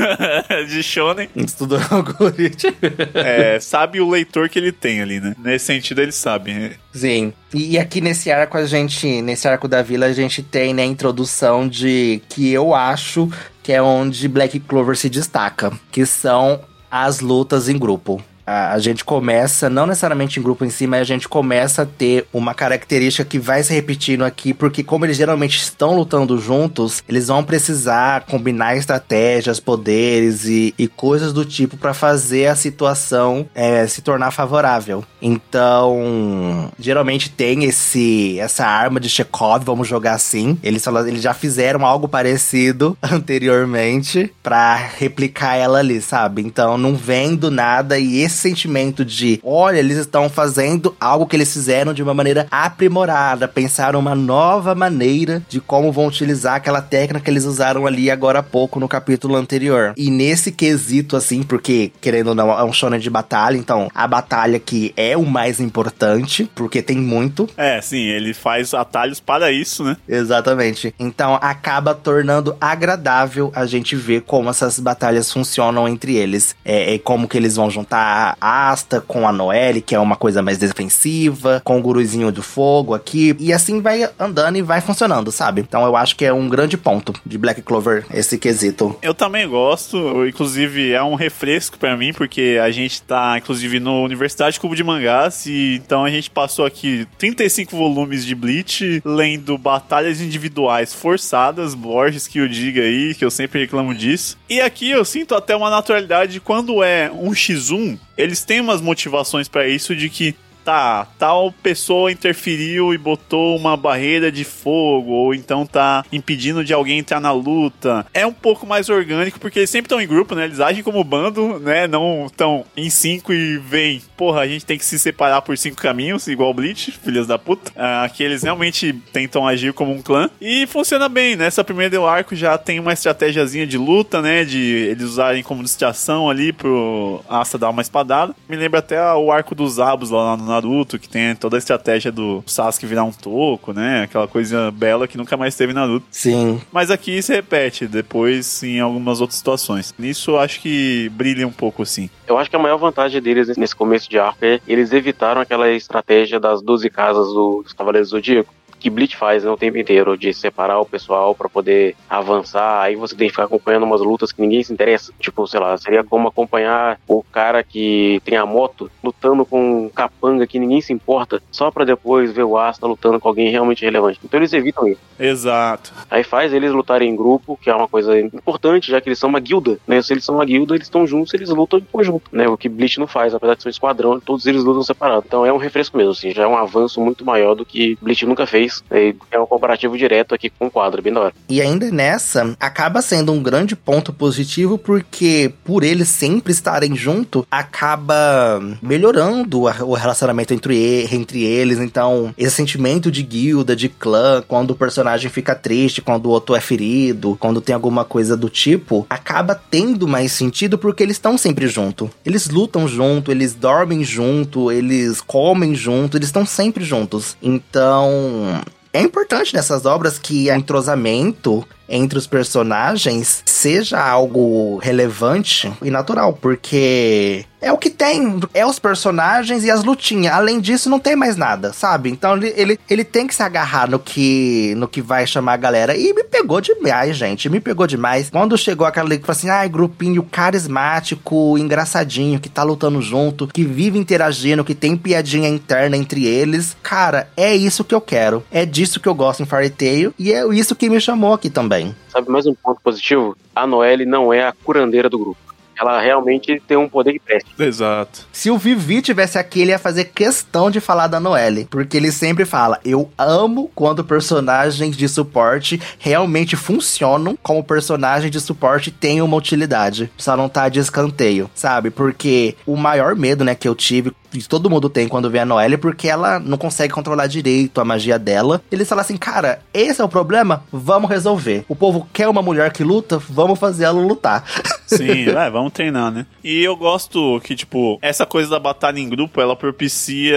de Shonen. Estudou algoritmo. é, sabe o leitor que ele tem ali, né? Nesse sentido, ele sabe. Sim. E, e, aqui nesse arco, a gente, nesse arco da vila, a gente tem né, a introdução de que eu acho que é onde Black Clover se destaca, que são as lutas em grupo a, gente começa, não necessariamente em grupo em si, mas a gente começa a ter uma característica que vai se repetindo aqui, porque como eles geralmente estão lutando juntos, eles vão precisar combinar estratégias, poderes e, e coisas do tipo para fazer a situação é, se tornar favorável. Então, geralmente tem esse essa arma de Chekhov, vamos jogar assim. Eles, eles já fizeram algo parecido anteriormente para replicar ela ali, sabe? Então, não vem do nada e esse esse sentimento de, olha, eles estão fazendo algo que eles fizeram de uma maneira aprimorada, pensaram uma nova maneira de como vão utilizar aquela técnica que eles usaram ali agora há pouco no capítulo anterior. E nesse quesito, assim, porque, querendo ou não, é um shonen de batalha, então a batalha que é o mais importante, porque tem muito. É, sim, ele faz atalhos para isso, né? Exatamente. Então acaba tornando agradável a gente ver como essas batalhas funcionam entre eles. É, é como que eles vão juntar Asta com a Noelle, que é uma coisa mais defensiva, com o guruzinho do fogo aqui, e assim vai andando e vai funcionando, sabe? Então eu acho que é um grande ponto de Black Clover esse quesito. Eu também gosto, inclusive é um refresco para mim, porque a gente tá, inclusive, no Universidade Cubo de Mangás, e então a gente passou aqui 35 volumes de Bleach, lendo batalhas individuais forçadas, Borges que eu diga aí, que eu sempre reclamo disso. E aqui eu sinto até uma naturalidade quando é um X1, eles têm umas motivações para isso de que tá, tal pessoa interferiu e botou uma barreira de fogo, ou então tá impedindo de alguém entrar na luta. É um pouco mais orgânico, porque eles sempre estão em grupo, né? Eles agem como bando, né? Não estão em cinco e vem, porra, a gente tem que se separar por cinco caminhos, igual o Bleach, filhas da puta. Ah, aqui eles realmente tentam agir como um clã. E funciona bem, né? primeira do arco já tem uma estratégiazinha de luta, né? De eles usarem como distração ali pro Asta dar uma espadada. Me lembra até o arco dos Abos lá no Naruto, que tem toda a estratégia do Sasuke virar um toco, né? Aquela coisa bela que nunca mais teve Naruto. Sim. Mas aqui se repete, depois em algumas outras situações. Nisso eu acho que brilha um pouco, assim. Eu acho que a maior vantagem deles nesse começo de arco é eles evitaram aquela estratégia das 12 casas dos Cavaleiros do Zodíaco que Bleach faz né, o tempo inteiro, de separar o pessoal para poder avançar, aí você tem que ficar acompanhando umas lutas que ninguém se interessa. Tipo, sei lá, seria como acompanhar o cara que tem a moto lutando com um capanga que ninguém se importa, só para depois ver o Asta lutando com alguém realmente relevante. Então eles evitam isso. Exato. Aí faz eles lutarem em grupo, que é uma coisa importante, já que eles são uma guilda, né? Se eles são uma guilda, eles estão juntos, eles lutam em conjunto, né? O que Bleach não faz, apesar de ser um esquadrão, todos eles lutam separados. Então é um refresco mesmo, assim, já é um avanço muito maior do que Bleach nunca fez é um comparativo direto aqui com o quadro, bem da hora. E ainda nessa, acaba sendo um grande ponto positivo, porque por eles sempre estarem junto, acaba melhorando o relacionamento entre, entre eles. Então, esse sentimento de guilda, de clã, quando o personagem fica triste, quando o outro é ferido, quando tem alguma coisa do tipo, acaba tendo mais sentido porque eles estão sempre junto. Eles lutam junto, eles dormem junto, eles comem junto, eles estão sempre juntos. Então, é importante nessas obras que o entrosamento entre os personagens seja algo relevante e natural, porque é o que tem, é os personagens e as lutinhas. Além disso, não tem mais nada, sabe? Então ele, ele, ele tem que se agarrar no que no que vai chamar a galera. E me pegou demais, gente. Me pegou demais. Quando chegou aquela que falou assim: ai, ah, grupinho carismático, engraçadinho, que tá lutando junto, que vive interagindo, que tem piadinha interna entre eles. Cara, é isso que eu quero. É disso que eu gosto em Fairy Tail. E é isso que me chamou aqui também. Sabe mais um ponto positivo? A Noelle não é a curandeira do grupo ela realmente tem um poder de preste. Exato. Se o Vivi tivesse aqui, ele ia fazer questão de falar da Noelle. Porque ele sempre fala: Eu amo quando personagens de suporte realmente funcionam como personagem de suporte tem uma utilidade. Só não tá de escanteio, sabe? Porque o maior medo, né, que eu tive que todo mundo tem quando vê a Noelle, porque ela não consegue controlar direito a magia dela. Eles falam assim, cara, esse é o problema? Vamos resolver. O povo quer uma mulher que luta? Vamos fazer ela lutar. Sim, é, vamos treinar, né? E eu gosto que, tipo, essa coisa da batalha em grupo, ela propicia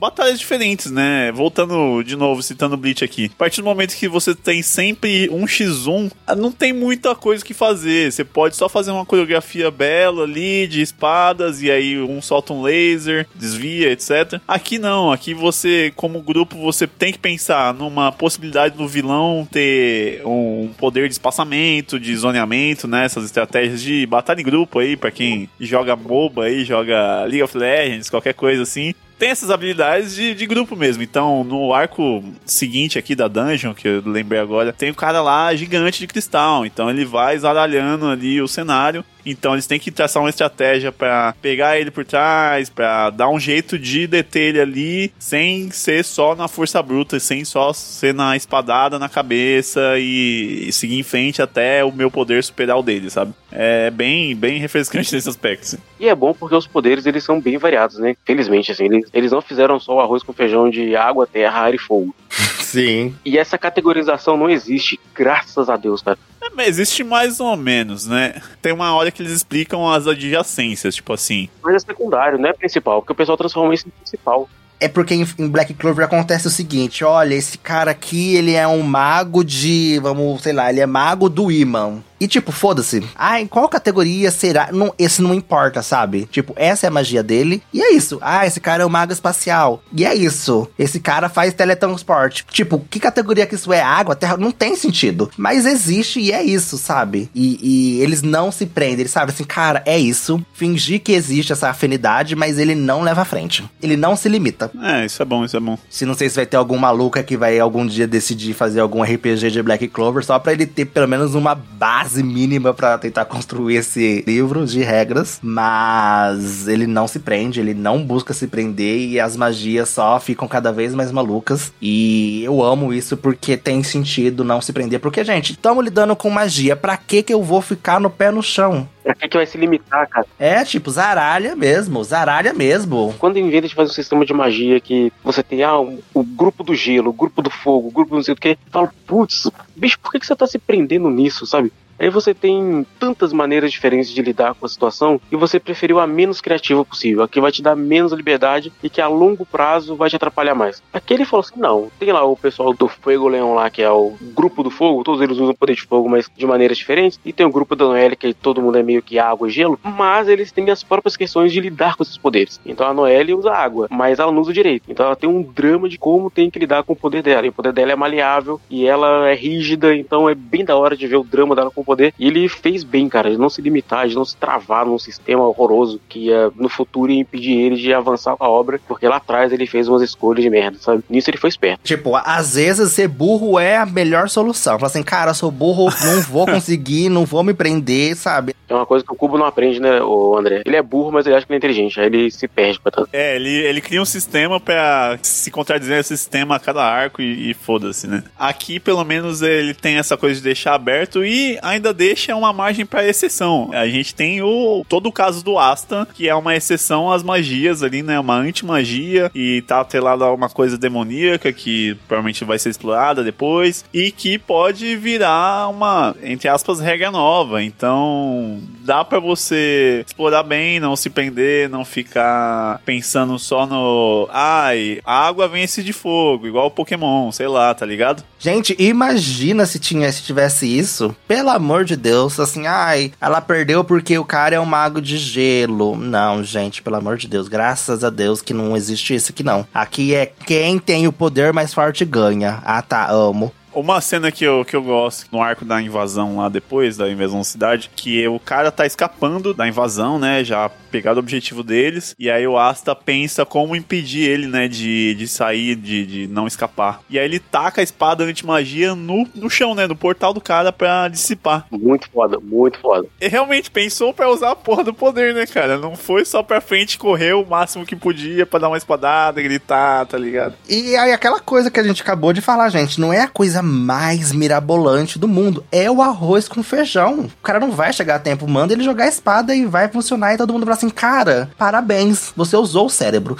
batalhas diferentes, né? Voltando de novo, citando Bleach aqui. A partir do momento que você tem sempre um x1, não tem muita coisa que fazer. Você pode só fazer uma coreografia bela ali de espadas e aí um solta um laser, desvia, etc. Aqui não, aqui você, como grupo, você tem que pensar numa possibilidade do vilão ter um poder de espaçamento, de zoneamento, né? Essas estratégias de batalha em grupo aí, para quem joga MOBA aí, joga League of Legends, qualquer coisa assim tem essas habilidades de, de grupo mesmo. Então, no arco seguinte aqui da dungeon, que eu lembrei agora, tem um cara lá gigante de cristal. Então ele vai zaralhando ali o cenário então eles têm que traçar uma estratégia para pegar ele por trás, para dar um jeito de deter ele ali, sem ser só na força bruta, sem só ser na espadada na cabeça e, e seguir em frente até o meu poder superar o dele, sabe? É bem, bem refrescante nesse aspecto. Assim. E é bom porque os poderes eles são bem variados, né? Felizmente, assim, eles, eles não fizeram só o arroz com feijão de água, terra, ar e fogo. Sim. E essa categorização não existe, graças a Deus, cara. É, mas existe mais ou menos, né? Tem uma hora que eles explicam as adjacências, tipo assim. Mas é secundário, não é principal, porque o pessoal transforma isso em principal. É porque em Black Clover acontece o seguinte: olha, esse cara aqui, ele é um mago de. Vamos, sei lá, ele é mago do imã. E tipo, foda-se. Ah, em qual categoria será? Não, esse não importa, sabe? Tipo, essa é a magia dele. E é isso. Ah, esse cara é um mago espacial. E é isso. Esse cara faz teletransporte. Tipo, que categoria que isso é? Água, terra? Não tem sentido. Mas existe e é isso, sabe? E, e eles não se prendem. Eles sabem assim, cara, é isso. Fingir que existe essa afinidade, mas ele não leva à frente. Ele não se limita. É, isso é bom, isso é bom. Se não sei se vai ter algum maluca que vai algum dia decidir fazer algum RPG de Black Clover só pra ele ter pelo menos uma base base mínima para tentar construir esse livro de regras, mas ele não se prende, ele não busca se prender e as magias só ficam cada vez mais malucas. E eu amo isso porque tem sentido não se prender, porque gente, estamos lidando com magia, para que que eu vou ficar no pé no chão? Pra que, que vai se limitar, cara? É, tipo, zaralha mesmo, zaralha mesmo. Quando inventa de fazer um sistema de magia que você tem, ah, o, o grupo do gelo, o grupo do fogo, o grupo do não sei o que, fala, putz, bicho, por que, que você tá se prendendo nisso, sabe? Aí você tem tantas maneiras diferentes de lidar com a situação e você preferiu a menos criativa possível, a que vai te dar menos liberdade e que a longo prazo vai te atrapalhar mais. Aqui ele falou assim: não, tem lá o pessoal do Fuego Leão lá, que é o grupo do fogo, todos eles usam poder de fogo, mas de maneiras diferentes, e tem o grupo da Noelle, que todo mundo é meio que água e gelo, mas eles têm as próprias questões de lidar com esses poderes. Então a Noelle usa água, mas ela não usa direito. Então ela tem um drama de como tem que lidar com o poder dela. E o poder dela é maleável e ela é rígida, então é bem da hora de ver o drama dela com o poder. E ele fez bem, cara, de não se limitar, de não se travar num sistema horroroso que ia, no futuro ia impedir ele de avançar com a obra, porque lá atrás ele fez umas escolhas de merda, sabe? Nisso ele foi esperto. Tipo, às vezes ser burro é a melhor solução. Fala assim, cara, eu sou burro, não vou conseguir, não vou me prender, sabe? É uma coisa que o Cubo não aprende, né, o André? Ele é burro, mas ele acha que ele é inteligente, aí ele se perde, portanto. É, ele, ele cria um sistema pra se contradizer esse sistema a cada arco e, e foda-se, né? Aqui, pelo menos, ele tem essa coisa de deixar aberto e ainda deixa deixa uma margem para exceção. A gente tem o todo o caso do Asta, que é uma exceção às magias ali, né? Uma anti-magia e tá atrelada a uma coisa demoníaca que provavelmente vai ser explorada depois e que pode virar uma, entre aspas, regra nova. Então, dá para você explorar bem, não se prender, não ficar pensando só no ai, a água vence de fogo, igual o Pokémon, sei lá, tá ligado? Gente, imagina se tinha se tivesse isso. Pelo amor de Deus assim, ai, ela perdeu porque o cara é um mago de gelo. Não, gente, pelo amor de Deus, graças a Deus que não existe isso aqui não. Aqui é quem tem o poder mais forte ganha. Ah, tá, amo. Uma cena que eu, que eu gosto no arco da invasão lá depois, da invasão da cidade, que o cara tá escapando da invasão, né? Já pegado o objetivo deles. E aí o Asta pensa como impedir ele, né? De, de sair, de, de não escapar. E aí ele taca a espada anti-magia no, no chão, né? No portal do cara pra dissipar. Muito foda, muito foda. E realmente pensou pra usar a porra do poder, né, cara? Não foi só pra frente correr o máximo que podia pra dar uma espadada, gritar, tá ligado? E aí aquela coisa que a gente acabou de falar, gente, não é a coisa coisa mais mirabolante do mundo. É o arroz com feijão. O cara não vai chegar a tempo, manda ele jogar a espada e vai funcionar e todo mundo vai assim, cara, parabéns, você usou o cérebro.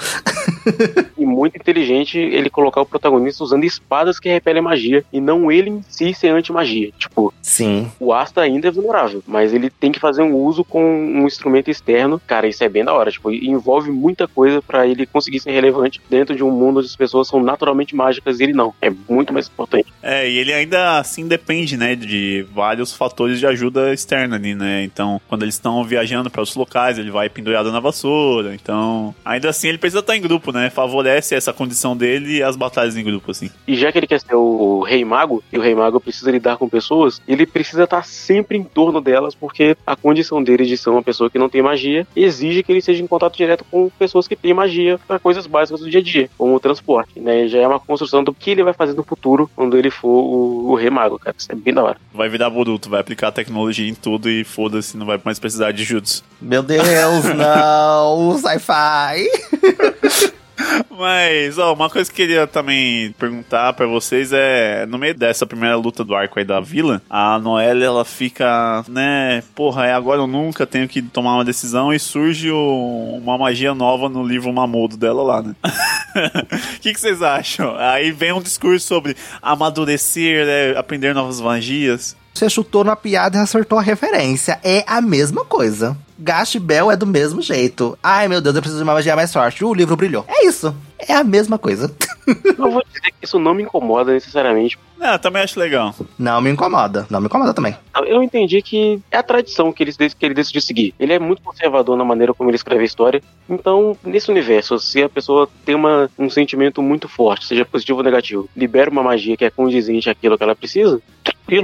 e muito inteligente ele colocar o protagonista usando espadas que repelem magia e não ele em si ser anti-magia. Tipo, sim. O Asta ainda é vulnerável, mas ele tem que fazer um uso com um instrumento externo. Cara, isso é bem da hora. Tipo, envolve muita coisa para ele conseguir ser relevante dentro de um mundo onde as pessoas são naturalmente mágicas e ele não. É muito mais importante. É, e ele ainda assim depende, né, de vários fatores de ajuda externa ali, né? Então, quando eles estão viajando para outros locais, ele vai pendurado na vassoura. Então, ainda assim ele precisa estar em grupo, né? Favorece essa condição dele e as batalhas em grupo, assim. E já que ele quer ser o rei mago, e o rei mago precisa lidar com pessoas, ele precisa estar sempre em torno delas, porque a condição dele de ser uma pessoa que não tem magia exige que ele seja em contato direto com pessoas que têm magia para coisas básicas do dia a dia, como o transporte, né? Já é uma construção do que ele vai fazer no futuro quando ele for o, o rei mago, cara. Isso é bem da hora. Vai virar Boruto, vai aplicar tecnologia em tudo e foda-se, não vai mais precisar de jutsu. Meu Deus, não! Sci-fi! Mas, ó, uma coisa que eu queria também perguntar para vocês é, no meio dessa primeira luta do arco aí da vila, a Noelle, ela fica, né, porra, é agora ou nunca, tenho que tomar uma decisão e surge o, uma magia nova no livro Mamodo dela lá, né? O que, que, vocês acham? Aí vem um discurso sobre amadurecer, né, aprender novas magias. Você chutou na piada e acertou a referência. É a mesma coisa. Gaste Bell é do mesmo jeito. Ai meu Deus, eu preciso de uma magia mais forte. O livro brilhou. É isso. É a mesma coisa. Eu vou dizer que isso não me incomoda necessariamente. É, também acho legal. Não me incomoda. Não me incomoda também. Eu entendi que é a tradição que ele, que ele decidiu seguir. Ele é muito conservador na maneira como ele escreve a história. Então, nesse universo, se a pessoa tem uma, um sentimento muito forte, seja positivo ou negativo, libera uma magia que é condizente àquilo que ela precisa,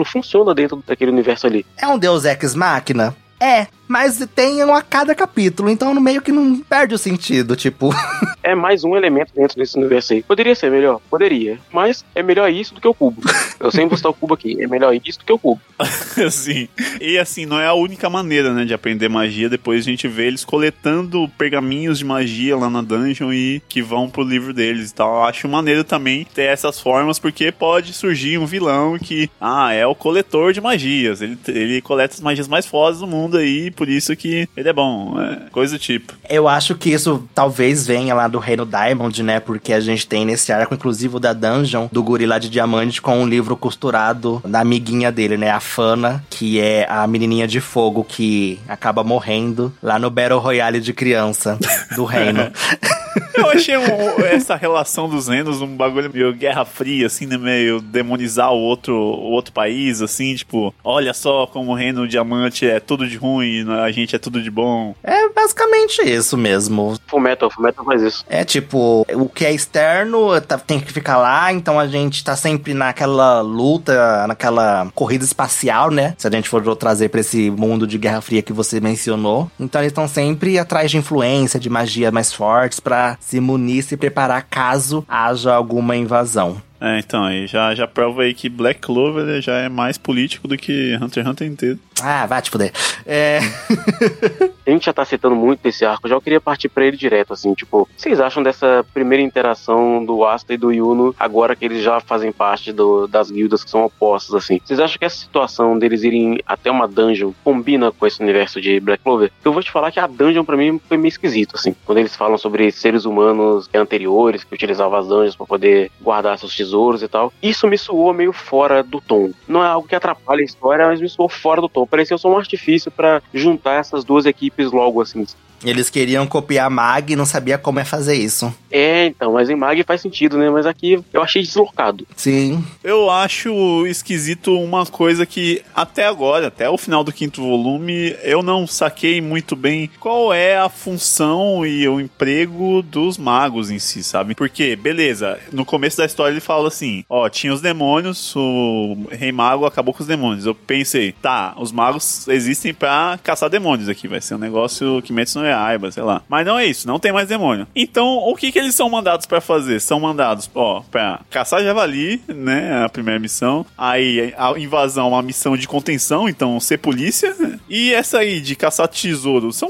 funciona dentro daquele universo ali. É um Deus Ex Machina? É, mas tem um a cada capítulo, então no meio que não perde o sentido, tipo. é mais um elemento dentro desse universo aí. Poderia ser melhor? Poderia. Mas é melhor isso do que o cubo. Eu sempre vou citar o cubo aqui. É melhor isso do que o cubo. Sim. E assim, não é a única maneira, né, de aprender magia. Depois a gente vê eles coletando pergaminhos de magia lá na dungeon e que vão pro livro deles. Então eu acho maneiro também ter essas formas, porque pode surgir um vilão que, ah, é o coletor de magias. Ele, ele coleta as magias mais fodas do mundo mundo aí, por isso que ele é bom, é, coisa do tipo. Eu acho que isso talvez venha lá do Reino Diamond, né? Porque a gente tem nesse arco, inclusive o da Dungeon, do gorila de diamante, com um livro costurado da amiguinha dele, né? A Fana, que é a menininha de fogo que acaba morrendo lá no Battle Royale de criança do reino. Eu achei um, essa relação dos reinos um bagulho meio guerra fria, assim, né? Meio demonizar o outro, o outro país, assim, tipo, olha só como o reino diamante é tudo de ruim, a gente é tudo de bom. É basicamente isso mesmo. Fullmetal, Fullmetal faz isso. É tipo, o que é externo tá, tem que ficar lá, então a gente tá sempre naquela luta, naquela corrida espacial, né? Se a gente for trazer pra esse mundo de Guerra Fria que você mencionou. Então eles estão sempre atrás de influência, de magia mais fortes para se munir, se preparar caso haja alguma invasão. É, então, aí já, já prova aí que Black Clover já é mais político do que Hunter x Hunter inteiro. Ah, vai te fuder. É... a gente já tá citando muito desse arco, já eu queria partir pra ele direto, assim, tipo, vocês acham dessa primeira interação do Asta e do Yuno, agora que eles já fazem parte do, das guildas que são opostas, assim? Vocês acham que essa situação deles irem até uma dungeon combina com esse universo de Black Clover? Eu vou te falar que a dungeon pra mim foi meio esquisito, assim, quando eles falam sobre seres humanos anteriores que utilizavam as dungeons para poder guardar seus tesouros e tal. Isso me soou meio fora do tom. Não é algo que atrapalha a história, mas me soou fora do tom parecia só um artifício para juntar essas duas equipes logo assim. Eles queriam copiar Mag e não sabia como é fazer isso. É, então, mas em Mag faz sentido, né? Mas aqui eu achei deslocado. Sim. Eu acho esquisito uma coisa que até agora, até o final do quinto volume, eu não saquei muito bem qual é a função e o emprego dos magos em si, sabe? Porque, beleza, no começo da história ele fala assim: ó, tinha os demônios, o rei mago acabou com os demônios. Eu pensei, tá, os magos existem para caçar demônios aqui, vai ser um negócio que mete no é Aiba, sei lá. Mas não é isso, não tem mais demônio. Então, o que que eles são mandados para fazer? São mandados, ó, pra caçar javali, né, a primeira missão. Aí, a invasão é uma missão de contenção, então ser polícia. E essa aí de caçar tesouro. São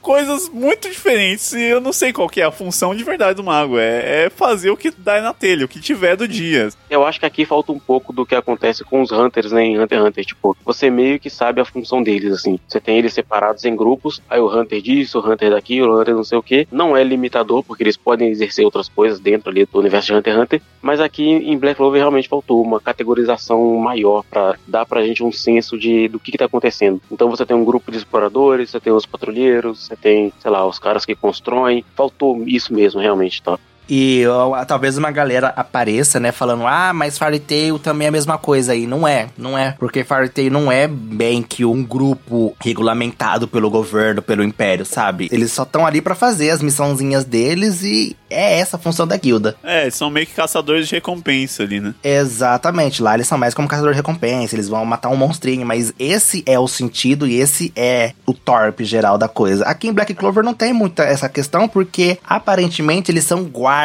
coisas muito diferentes e eu não sei qual que é a função de verdade do mago. É, é fazer o que dá na telha, o que tiver do dia. Eu acho que aqui falta um pouco do que acontece com os Hunters, né, em Hunter x Hunter. Tipo, você meio que sabe a função deles, assim. Você tem eles separados em grupos, aí o Hunter disso, Hunter daquilo, o Hunter não sei o que. Não é limitador, porque eles podem exercer outras coisas dentro ali do universo de Hunter x Hunter. Mas aqui em Black Clover realmente faltou uma categorização maior para dar pra gente um senso de do que, que tá acontecendo. Então você tem um grupo de exploradores, você tem os patrulheiros, você tem, sei lá, os caras que constroem. Faltou isso mesmo, realmente, tá? E ó, talvez uma galera apareça, né, falando: ah, mas Fairy Tail também é a mesma coisa aí. Não é, não é. Porque Fairy Tail não é bem que um grupo regulamentado pelo governo, pelo império, sabe? Eles só estão ali para fazer as missãozinhas deles e é essa a função da guilda. É, são meio que caçadores de recompensa ali, né? Exatamente. Lá eles são mais como caçador de recompensa, eles vão matar um monstrinho, mas esse é o sentido e esse é o torpe geral da coisa. Aqui em Black Clover não tem muita essa questão, porque aparentemente eles são guardas,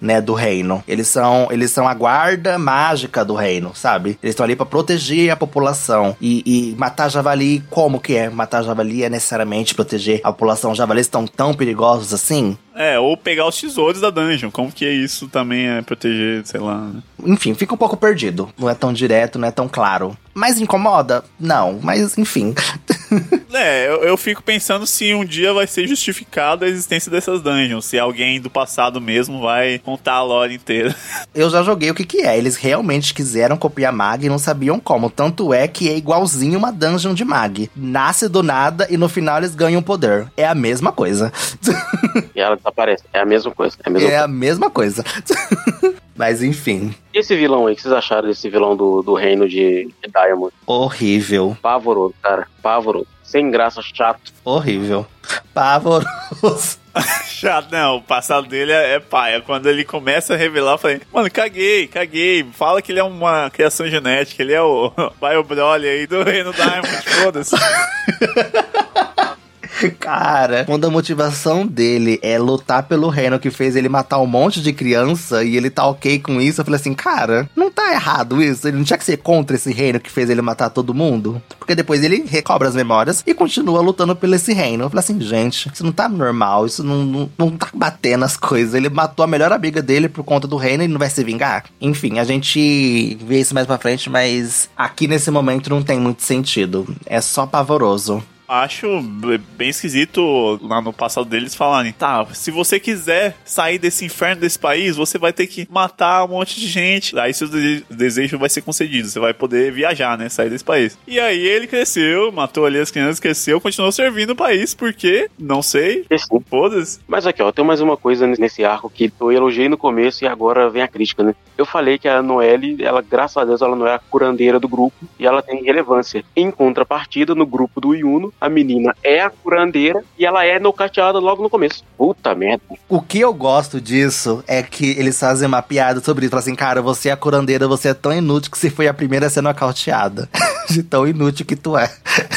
né, do reino. Eles são, eles são a guarda mágica do reino, sabe? Eles estão ali para proteger a população. E, e, matar javali, como que é? Matar javali é necessariamente proteger a população. Javalis estão tão perigosos assim? É, ou pegar os tesouros da dungeon. Como que é isso também é proteger, sei lá, né? Enfim, fica um pouco perdido. Não é tão direto, não é tão claro. Mas incomoda? Não, mas enfim. é, eu, eu, fico pensando se um dia vai ser justificada a existência dessas dungeons. Se alguém do passado mesmo vai contar a lore inteira. Eu já joguei o que que é. Eles realmente quiseram copiar Mag e não sabiam como. Tanto é que é igualzinho uma dungeon de Mag. Nasce do nada e no final eles ganham poder. É a mesma coisa. e ela desaparece. É a mesma coisa. É a mesma, é coisa. A mesma coisa. Mas enfim. E esse vilão aí, o que vocês acharam desse vilão do, do reino de, de Diamond? Horrível. Pavoroso, cara. Pavoroso. Sem graça, chato. Horrível. Pavoroso. Chato, não, o passado dele é, é paia. Quando ele começa a revelar, eu falei, mano, caguei, caguei. Fala que ele é uma criação genética, ele é o Bio Broly aí do Reino Diamond, foda-se. Cara, quando a motivação dele é lutar pelo reino que fez ele matar um monte de criança e ele tá ok com isso, eu falei assim, cara, não tá errado isso. Ele não tinha que ser contra esse reino que fez ele matar todo mundo. Porque depois ele recobra as memórias e continua lutando pelo esse reino. Eu falei assim, gente, isso não tá normal, isso não, não, não tá batendo as coisas. Ele matou a melhor amiga dele por conta do reino e não vai se vingar. Enfim, a gente vê isso mais pra frente, mas aqui nesse momento não tem muito sentido. É só pavoroso acho bem esquisito lá no passado deles falarem, tá, se você quiser sair desse inferno desse país, você vai ter que matar um monte de gente. Aí seu desejo vai ser concedido, você vai poder viajar, né, sair desse país. E aí ele cresceu, matou ali as crianças, cresceu, continuou servindo o país, porque, não sei, foda-se. Mas aqui, ó, tem mais uma coisa nesse arco que eu elogiei no começo e agora vem a crítica, né? Eu falei que a Noelle, ela, graças a Deus, ela não é a curandeira do grupo e ela tem relevância. Em contrapartida, no grupo do Yuno, a menina é a curandeira e ela é nocauteada logo no começo. Puta merda. O que eu gosto disso é que eles fazem uma piada sobre isso. assim, cara, você é a curandeira, você é tão inútil que você foi a primeira a ser nocauteada. De tão inútil que tu é.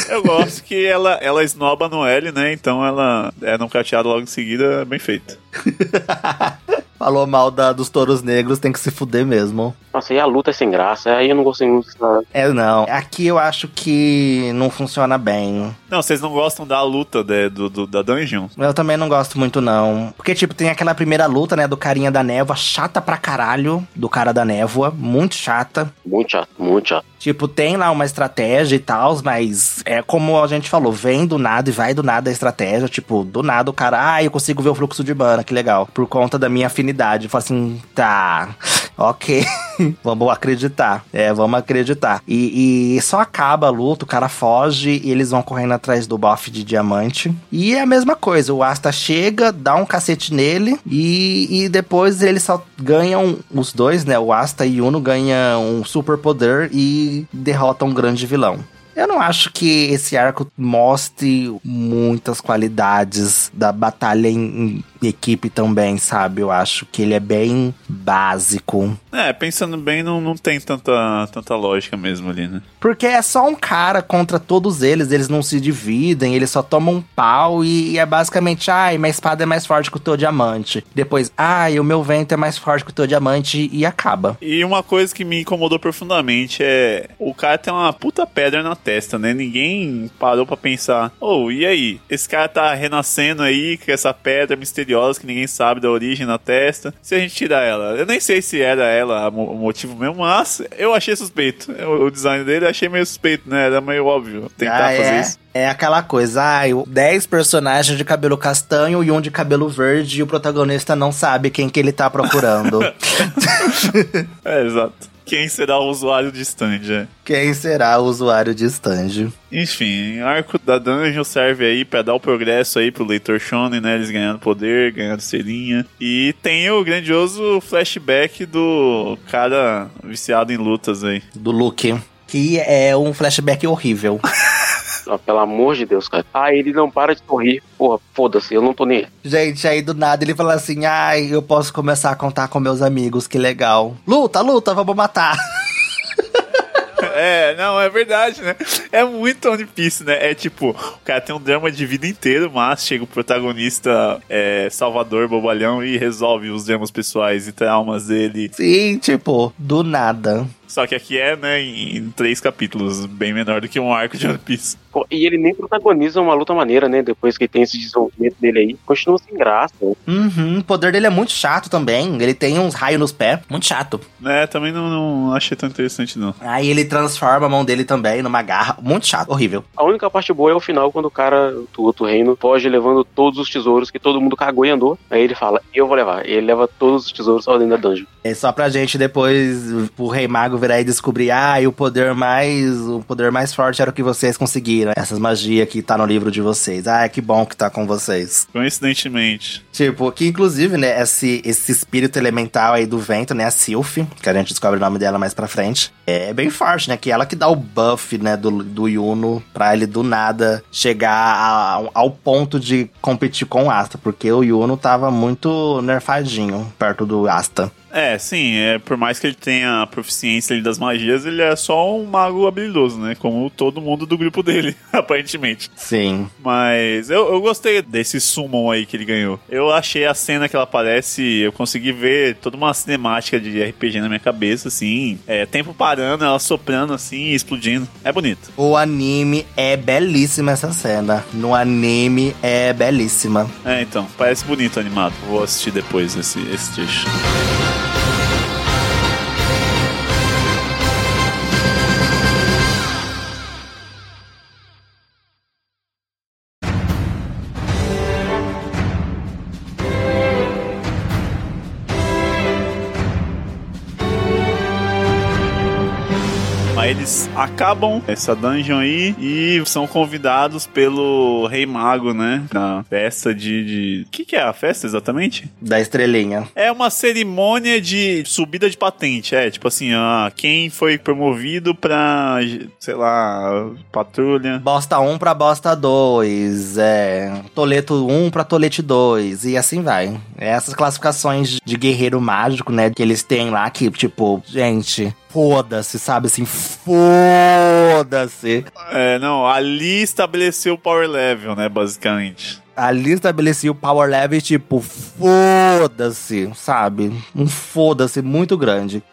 Eu gosto que ela, ela esnoba no L, né? Então ela é nocauteada logo em seguida, bem feito. Falou mal da, dos touros negros, tem que se fuder mesmo. Nossa, e a luta é sem graça, aí eu não gostei muito. É, não. Aqui eu acho que não funciona bem. Não, vocês não gostam da luta de, do, do, da dungeon? Eu também não gosto muito, não. Porque, tipo, tem aquela primeira luta, né, do carinha da névoa, chata pra caralho, do cara da névoa, muito chata. Muito chato, muito chato. Tipo, tem lá uma estratégia e tal, mas é como a gente falou, vem do nada e vai do nada a estratégia. Tipo, do nada o cara, ah, eu consigo ver o fluxo de mana, que legal. Por conta da minha afinidade. Eu falo assim, tá, ok. vamos acreditar. É, vamos acreditar. E, e, só acaba a luta, o cara foge e eles vão correndo atrás do buff de diamante. E é a mesma coisa, o Asta chega, dá um cacete nele e, e depois eles só ganham, os dois, né? O Asta e Uno ganham um super poder e derrotam um grande vilão. Eu não acho que esse arco mostre muitas qualidades da batalha em, equipe também, sabe? Eu acho que ele é bem básico. É, pensando bem, não, não tem tanta, tanta lógica mesmo ali, né? Porque é só um cara contra todos eles, eles não se dividem, eles só tomam um pau e, e é basicamente, ai, minha espada é mais forte que o teu diamante. Depois, ai, o meu vento é mais forte que o teu diamante e acaba. E uma coisa que me incomodou profundamente é o cara tem uma puta pedra na testa, né? Ninguém parou para pensar, oh, e aí? Esse cara tá renascendo aí com essa pedra misteriosa que ninguém sabe da origem na testa. Se a gente tirar ela, eu nem sei se era ela o motivo mesmo, mas eu achei suspeito. O design dele eu achei meio suspeito, né? Era meio óbvio tentar Ah, fazer é? isso. É aquela coisa, ai, o 10 personagens de cabelo castanho e um de cabelo verde e o protagonista não sabe quem que ele tá procurando. É, exato. Quem será o usuário de stand, é. quem será o usuário de stand? Enfim, arco da dungeon serve aí pra dar o progresso aí pro leitor shonen, né? Eles ganhando poder, ganhando selinha. E tem o grandioso flashback do cara viciado em lutas aí. Do Luke. Que é um flashback horrível. Ah, pelo amor de Deus, cara. Ah, ele não para de sorrir. Porra, foda-se, eu não tô nem. aí. Gente, aí do nada ele fala assim: ai, eu posso começar a contar com meus amigos, que legal. Luta, luta, vamos matar. É, não, é verdade, né? É muito One Piece, né? É tipo, o cara tem um drama de vida inteiro, mas chega o protagonista é, Salvador Bobalhão e resolve os dramas pessoais e traumas dele. Sim, tipo, do nada. Só que aqui é, né, em, em três capítulos, bem menor do que um arco de One Piece. Pô, E ele nem protagoniza uma luta maneira, né? Depois que tem esse desenvolvimento dele aí. Continua sem graça. Uhum, o poder dele é muito chato também. Ele tem uns raios nos pés, muito chato. É, também não, não achei tão interessante, não. Aí ele transforma a mão dele também numa garra, muito chato, horrível. A única parte boa é o final, quando o cara do outro reino foge levando todos os tesouros que todo mundo cagou e andou. Aí ele fala, eu vou levar. E ele leva todos os tesouros pra dentro da dungeon. É só pra gente depois, o Rei Mago virar e descobrir, ah, e o poder mais, o poder mais forte era o que vocês conseguiram. Essas magias que tá no livro de vocês. Ah, que bom que tá com vocês. Coincidentemente. Tipo, que inclusive, né, esse, esse espírito elemental aí do vento, né, a Sylph, que a gente descobre o nome dela mais pra frente, é bem forte, né, que ela que dá o buff, né, do, do Yuno pra ele do nada chegar a- ao ponto de competir com o Asta, porque o Yuno tava muito nerfadinho perto do Asta. É, sim, é, por mais que ele tenha a proficiência ali das magias, ele é só um mago habilidoso, né? Como todo mundo do grupo dele, aparentemente. Sim. Mas eu, eu gostei desse summon aí que ele ganhou. Eu achei a cena que ela aparece, eu consegui ver toda uma cinemática de RPG na minha cabeça, assim. É, tempo parando, ela soprando assim, explodindo. É bonito. O anime é belíssima essa cena. No anime é belíssima. É, então, parece bonito animado. Vou assistir depois esse, esse trecho. Acabam essa dungeon aí e são convidados pelo Rei Mago, né? Na festa de. de... O que, que é a festa exatamente? Da estrelinha. É uma cerimônia de subida de patente, é tipo assim, ah, quem foi promovido pra, sei lá, patrulha. Bosta 1 pra bosta 2, é. Toleto 1 pra tolete 2, e assim vai. É Essas classificações de guerreiro mágico, né, que eles têm lá, que, tipo, gente, foda-se, sabe assim, foda-se. É, não, ali estabeleceu o power level, né, basicamente. Ali estabelecia o power level, tipo, foda-se, sabe? Um foda-se muito grande.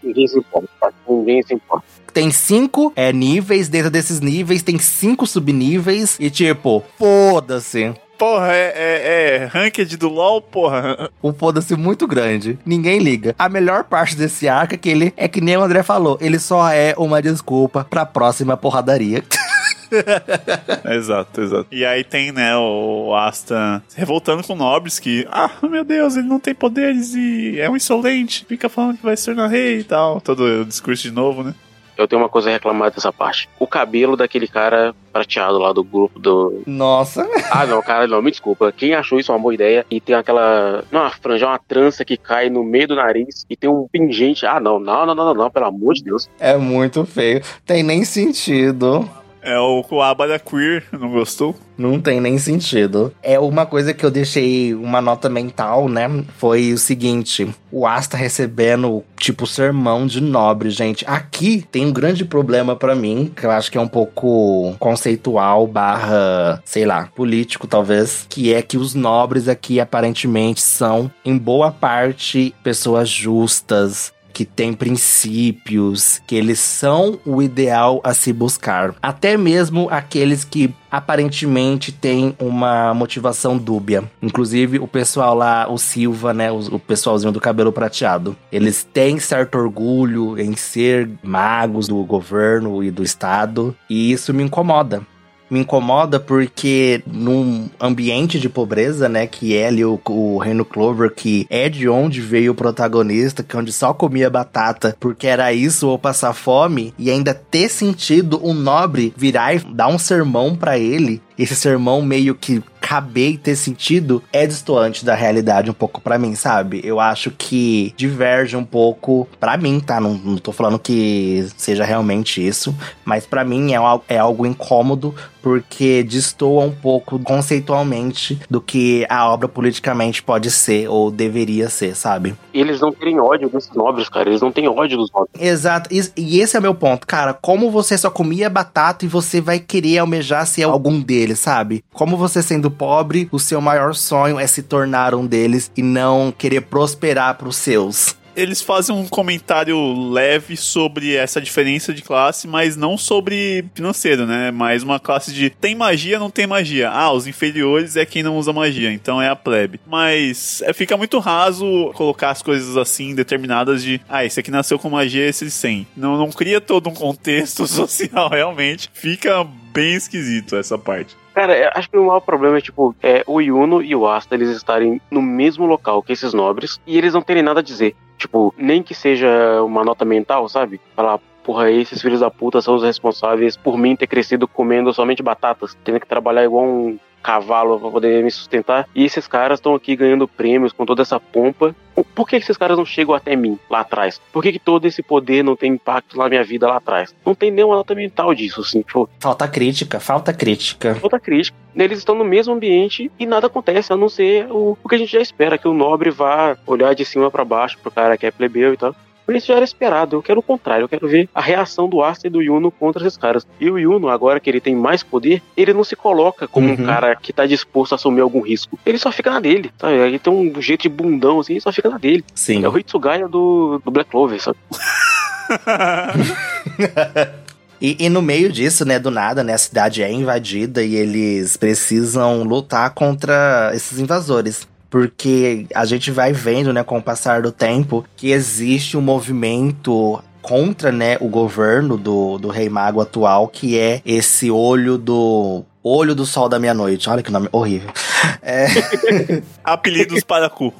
Ninguém se importa. Ninguém se importa. Tem cinco é, níveis, dentro desses níveis tem cinco subníveis, e tipo, foda-se. Porra, é, é, é ranked do LoL, porra. Um foda-se muito grande. Ninguém liga. A melhor parte desse arco é que ele é que nem o André falou. Ele só é uma desculpa pra próxima porradaria. exato, exato. E aí tem, né, o Asta revoltando com Nobres que, ah, meu Deus, ele não tem poderes e é um insolente, fica falando que vai se tornar rei e tal. Todo o discurso de novo, né? Eu tenho uma coisa a reclamar dessa parte. O cabelo daquele cara prateado lá do grupo do. Nossa. Ah, não, cara, não, me desculpa. Quem achou isso uma boa ideia e tem aquela. Não, uma franja, uma trança que cai no meio do nariz e tem um pingente. Ah, não, não, não, não, não, não pelo amor de Deus. É muito feio. Tem nem sentido. É o Coabra Queer, não gostou? Não tem nem sentido. É uma coisa que eu deixei uma nota mental, né? Foi o seguinte: o Asta recebendo, tipo, sermão de nobre, gente. Aqui tem um grande problema para mim, que eu acho que é um pouco conceitual, barra, sei lá, político, talvez. Que é que os nobres aqui aparentemente são, em boa parte, pessoas justas, que têm princípios, que eles são o ideal a se buscar. Até mesmo aqueles que aparentemente têm uma motivação dúbia. Inclusive o pessoal lá, o Silva, né, o, o pessoalzinho do cabelo prateado, eles têm certo orgulho em ser magos do governo e do estado, e isso me incomoda me incomoda porque num ambiente de pobreza, né, que é ali o, o Reino Clover, que é de onde veio o protagonista, que é onde só comia batata porque era isso ou passar fome, e ainda ter sentido um nobre virar e dar um sermão para ele, esse sermão meio que caber e ter sentido é distoante da realidade um pouco para mim, sabe? Eu acho que diverge um pouco para mim, tá? Não, não tô falando que seja realmente isso, mas para mim é, é algo incômodo porque destoa um pouco conceitualmente do que a obra politicamente pode ser ou deveria ser, sabe? Eles não têm ódio desses nobres, cara. Eles não têm ódio dos nobres. Exato. E esse é meu ponto, cara. Como você só comia batata e você vai querer almejar ser algum deles, sabe? Como você sendo pobre, o seu maior sonho é se tornar um deles e não querer prosperar pros seus eles fazem um comentário leve sobre essa diferença de classe, mas não sobre financeiro, né? Mais uma classe de tem magia, não tem magia. Ah, os inferiores é quem não usa magia, então é a plebe. Mas é, fica muito raso colocar as coisas assim determinadas de ah, esse aqui nasceu com magia, esse sem. Não, não cria todo um contexto social realmente. Fica bem esquisito essa parte. Cara, acho que o maior problema é, tipo, é o Yuno e o Asta eles estarem no mesmo local que esses nobres e eles não terem nada a dizer. Tipo, nem que seja uma nota mental, sabe? Falar, porra, esses filhos da puta são os responsáveis por mim ter crescido comendo somente batatas, tendo que trabalhar igual um cavalo para poder me sustentar. E esses caras estão aqui ganhando prêmios com toda essa pompa. Por que esses caras não chegam até mim lá atrás? Por que, que todo esse poder não tem impacto na minha vida lá atrás? Não tem nenhuma nota mental disso, assim. Tipo, falta crítica, falta crítica. Falta crítica. Eles estão no mesmo ambiente e nada acontece, a não ser o, o que a gente já espera, que o nobre vá olhar de cima para baixo pro cara que é plebeu e tal. Por isso já era esperado. Eu quero o contrário. Eu quero ver a reação do Asta e do Yuno contra esses caras. E o Yuno, agora que ele tem mais poder, ele não se coloca como uhum. um cara que tá disposto a assumir algum risco. Ele só fica na dele, sabe? Ele tem um jeito de bundão assim, ele só fica na dele. Sim. É o Hitsugaya do, do Black Clover, sabe? E, e, no meio disso, né, do nada, né, a cidade é invadida e eles precisam lutar contra esses invasores porque a gente vai vendo, né, com o passar do tempo, que existe um movimento contra, né, o governo do, do Rei Mago atual, que é esse olho do Olho do Sol da Meia-Noite. Olha que nome horrível. É... Apelidos para cu.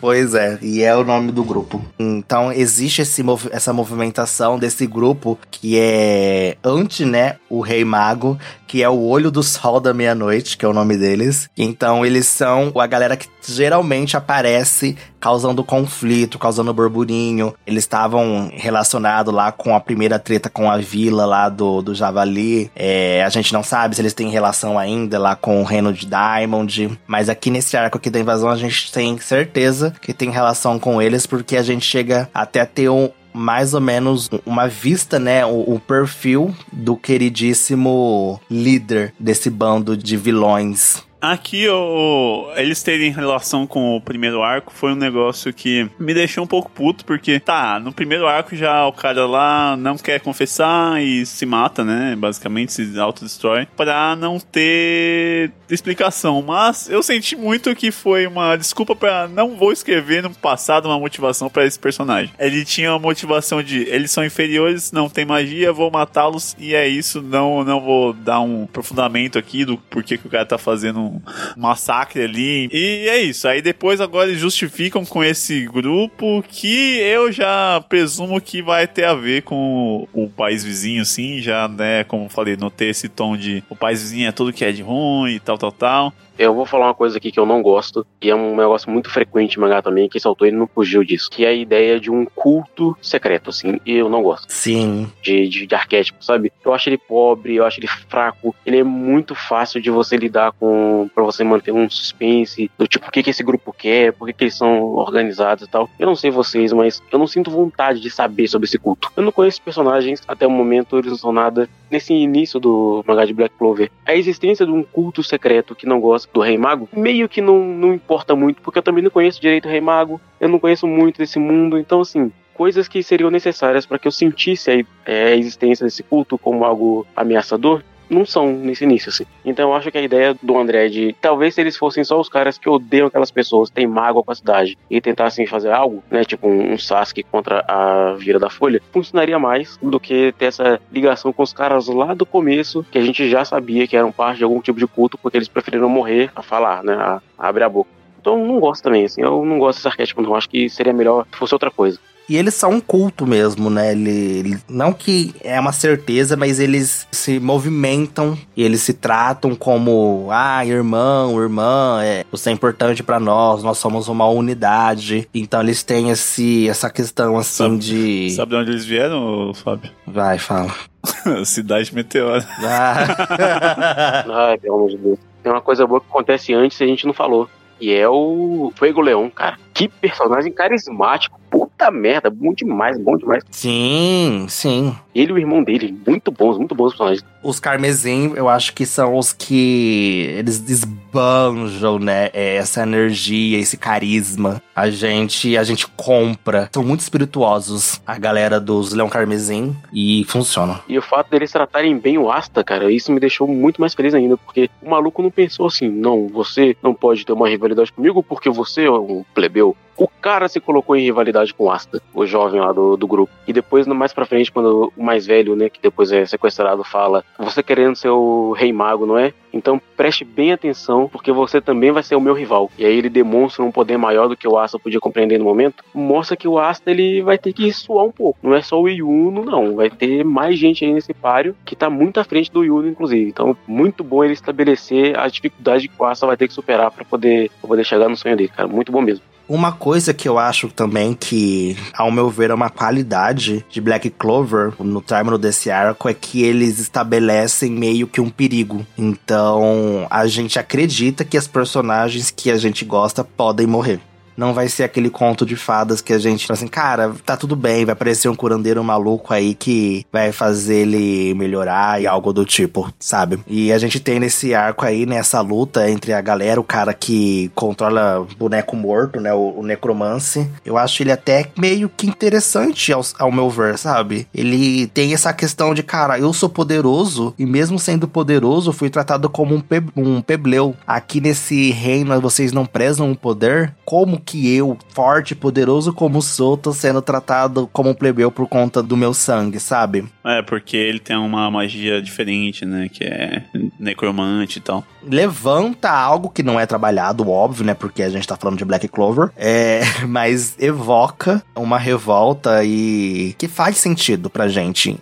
Pois é, e é o nome do grupo. Então existe esse, essa movimentação desse grupo que é anti, né, o Rei Mago, que é o Olho do Sol da Meia-Noite, que é o nome deles. Então eles são a galera que geralmente aparece causando conflito, causando burburinho. Eles estavam relacionados lá com a primeira treta com a vila lá do, do Javali. É, a gente não sabe se eles têm relação ainda lá com o reino de Diamond. Mas aqui nesse arco aqui da invasão a gente tem certeza que tem relação com eles, porque a gente chega até a ter um, mais ou menos uma vista, né? O, o, perfil do queridíssimo líder desse bando de vilões Aqui, o, eles terem relação com o primeiro arco foi um negócio que me deixou um pouco puto, porque, tá, no primeiro arco já o cara lá não quer confessar e se mata, né? Basicamente se autodestrói, pra não ter explicação. Mas eu senti muito que foi uma desculpa para não vou escrever no passado uma motivação para esse personagem. Ele tinha uma motivação de eles são inferiores, não tem magia, vou matá-los e é isso. Não, não vou dar um aprofundamento aqui do porquê que o cara tá fazendo massacre ali. E é isso. Aí depois agora eles justificam com esse grupo que eu já presumo que vai ter a ver com o país vizinho, sim, já, né, como falei, não ter esse tom de o país vizinho é tudo que é de ruim e tal, tal, tal. Eu vou falar uma coisa aqui que eu não gosto, e é um negócio muito frequente em mangá também, que autor ele não fugiu disso, que é a ideia de um culto secreto, assim, e eu não gosto. Sim. De, de, de arquétipo, sabe? Eu acho ele pobre, eu acho ele fraco, ele é muito fácil de você lidar com, para você manter um suspense, do tipo, o que que esse grupo quer, por que que eles são organizados e tal. Eu não sei vocês, mas eu não sinto vontade de saber sobre esse culto. Eu não conheço personagens, até o momento eles não são nada. Nesse início do mangá de Black Clover, a existência de um culto secreto que não gosta do Rei Mago, meio que não, não importa muito, porque eu também não conheço direito o Rei Mago, eu não conheço muito desse mundo, então assim, coisas que seriam necessárias para que eu sentisse a, é, a existência desse culto como algo ameaçador, não são nesse início, assim. Então eu acho que a ideia do André de talvez se eles fossem só os caras que odeiam aquelas pessoas, têm mágoa com a cidade, e tentassem fazer algo, né, tipo um, um Sasuke contra a Vira da Folha, funcionaria mais do que ter essa ligação com os caras lá do começo, que a gente já sabia que eram parte de algum tipo de culto, porque eles preferiram morrer a falar, né, a, a abrir a boca. Então não gosto também, assim, eu não gosto desse arquétipo, não. Acho que seria melhor se fosse outra coisa. E eles são um culto mesmo, né? Ele, ele, não que é uma certeza, mas eles se movimentam e eles se tratam como, ah, irmão, irmã, é, você é importante para nós, nós somos uma unidade. Então eles têm esse, essa questão assim sabe, de. Sabe de onde eles vieram, Fábio? Vai, fala. Cidade Meteora. Ah. Ai, pelo amor de Deus. Tem uma coisa boa que acontece antes e a gente não falou. E é o Fuego Leão, cara. Que personagem carismático. Puta merda, bom demais, bom demais. sim, sim. Ele e o irmão dele, muito bons, muito bons personagens. Os Carmesim, eu acho que são os que eles desbanjam, né? Essa energia, esse carisma. A gente, a gente compra. São muito espirituosos a galera dos Leão Carmesim e funcionam. E o fato deles tratarem bem o Asta, cara, isso me deixou muito mais feliz ainda, porque o maluco não pensou assim, não, você não pode ter uma rivalidade comigo porque você é um plebeu. O cara se colocou em rivalidade com o Asta, o jovem lá do, do grupo. E depois, mais pra frente, quando o mais velho, né, que depois é sequestrado, fala: Você querendo ser o rei mago, não é? Então preste bem atenção, porque você também vai ser o meu rival. E aí ele demonstra um poder maior do que o Asta podia compreender no momento. Mostra que o Asta ele vai ter que suar um pouco. Não é só o Yuno, não. Vai ter mais gente aí nesse páreo que tá muito à frente do Yuno, inclusive. Então, muito bom ele estabelecer a dificuldade que o Asta vai ter que superar para poder, pra poder chegar no sonho dele, cara. Muito bom mesmo. Uma coisa que eu acho também que, ao meu ver, é uma qualidade de Black Clover no término desse arco é que eles estabelecem meio que um perigo. Então, a gente acredita que as personagens que a gente gosta podem morrer. Não vai ser aquele conto de fadas que a gente fala assim, cara, tá tudo bem, vai aparecer um curandeiro maluco aí que vai fazer ele melhorar e algo do tipo, sabe? E a gente tem nesse arco aí, nessa luta entre a galera, o cara que controla boneco morto, né? O, o necromance. Eu acho ele até meio que interessante ao, ao meu ver, sabe? Ele tem essa questão de, cara, eu sou poderoso e mesmo sendo poderoso, fui tratado como um, pe um pebleu. Aqui nesse reino vocês não prezam o poder? Como que eu, forte e poderoso como sou, tô sendo tratado como um plebeu por conta do meu sangue, sabe? É, porque ele tem uma magia diferente, né? Que é necromante e tal. Levanta algo que não é trabalhado, óbvio, né? Porque a gente tá falando de Black Clover. É, mas evoca uma revolta e que faz sentido pra gente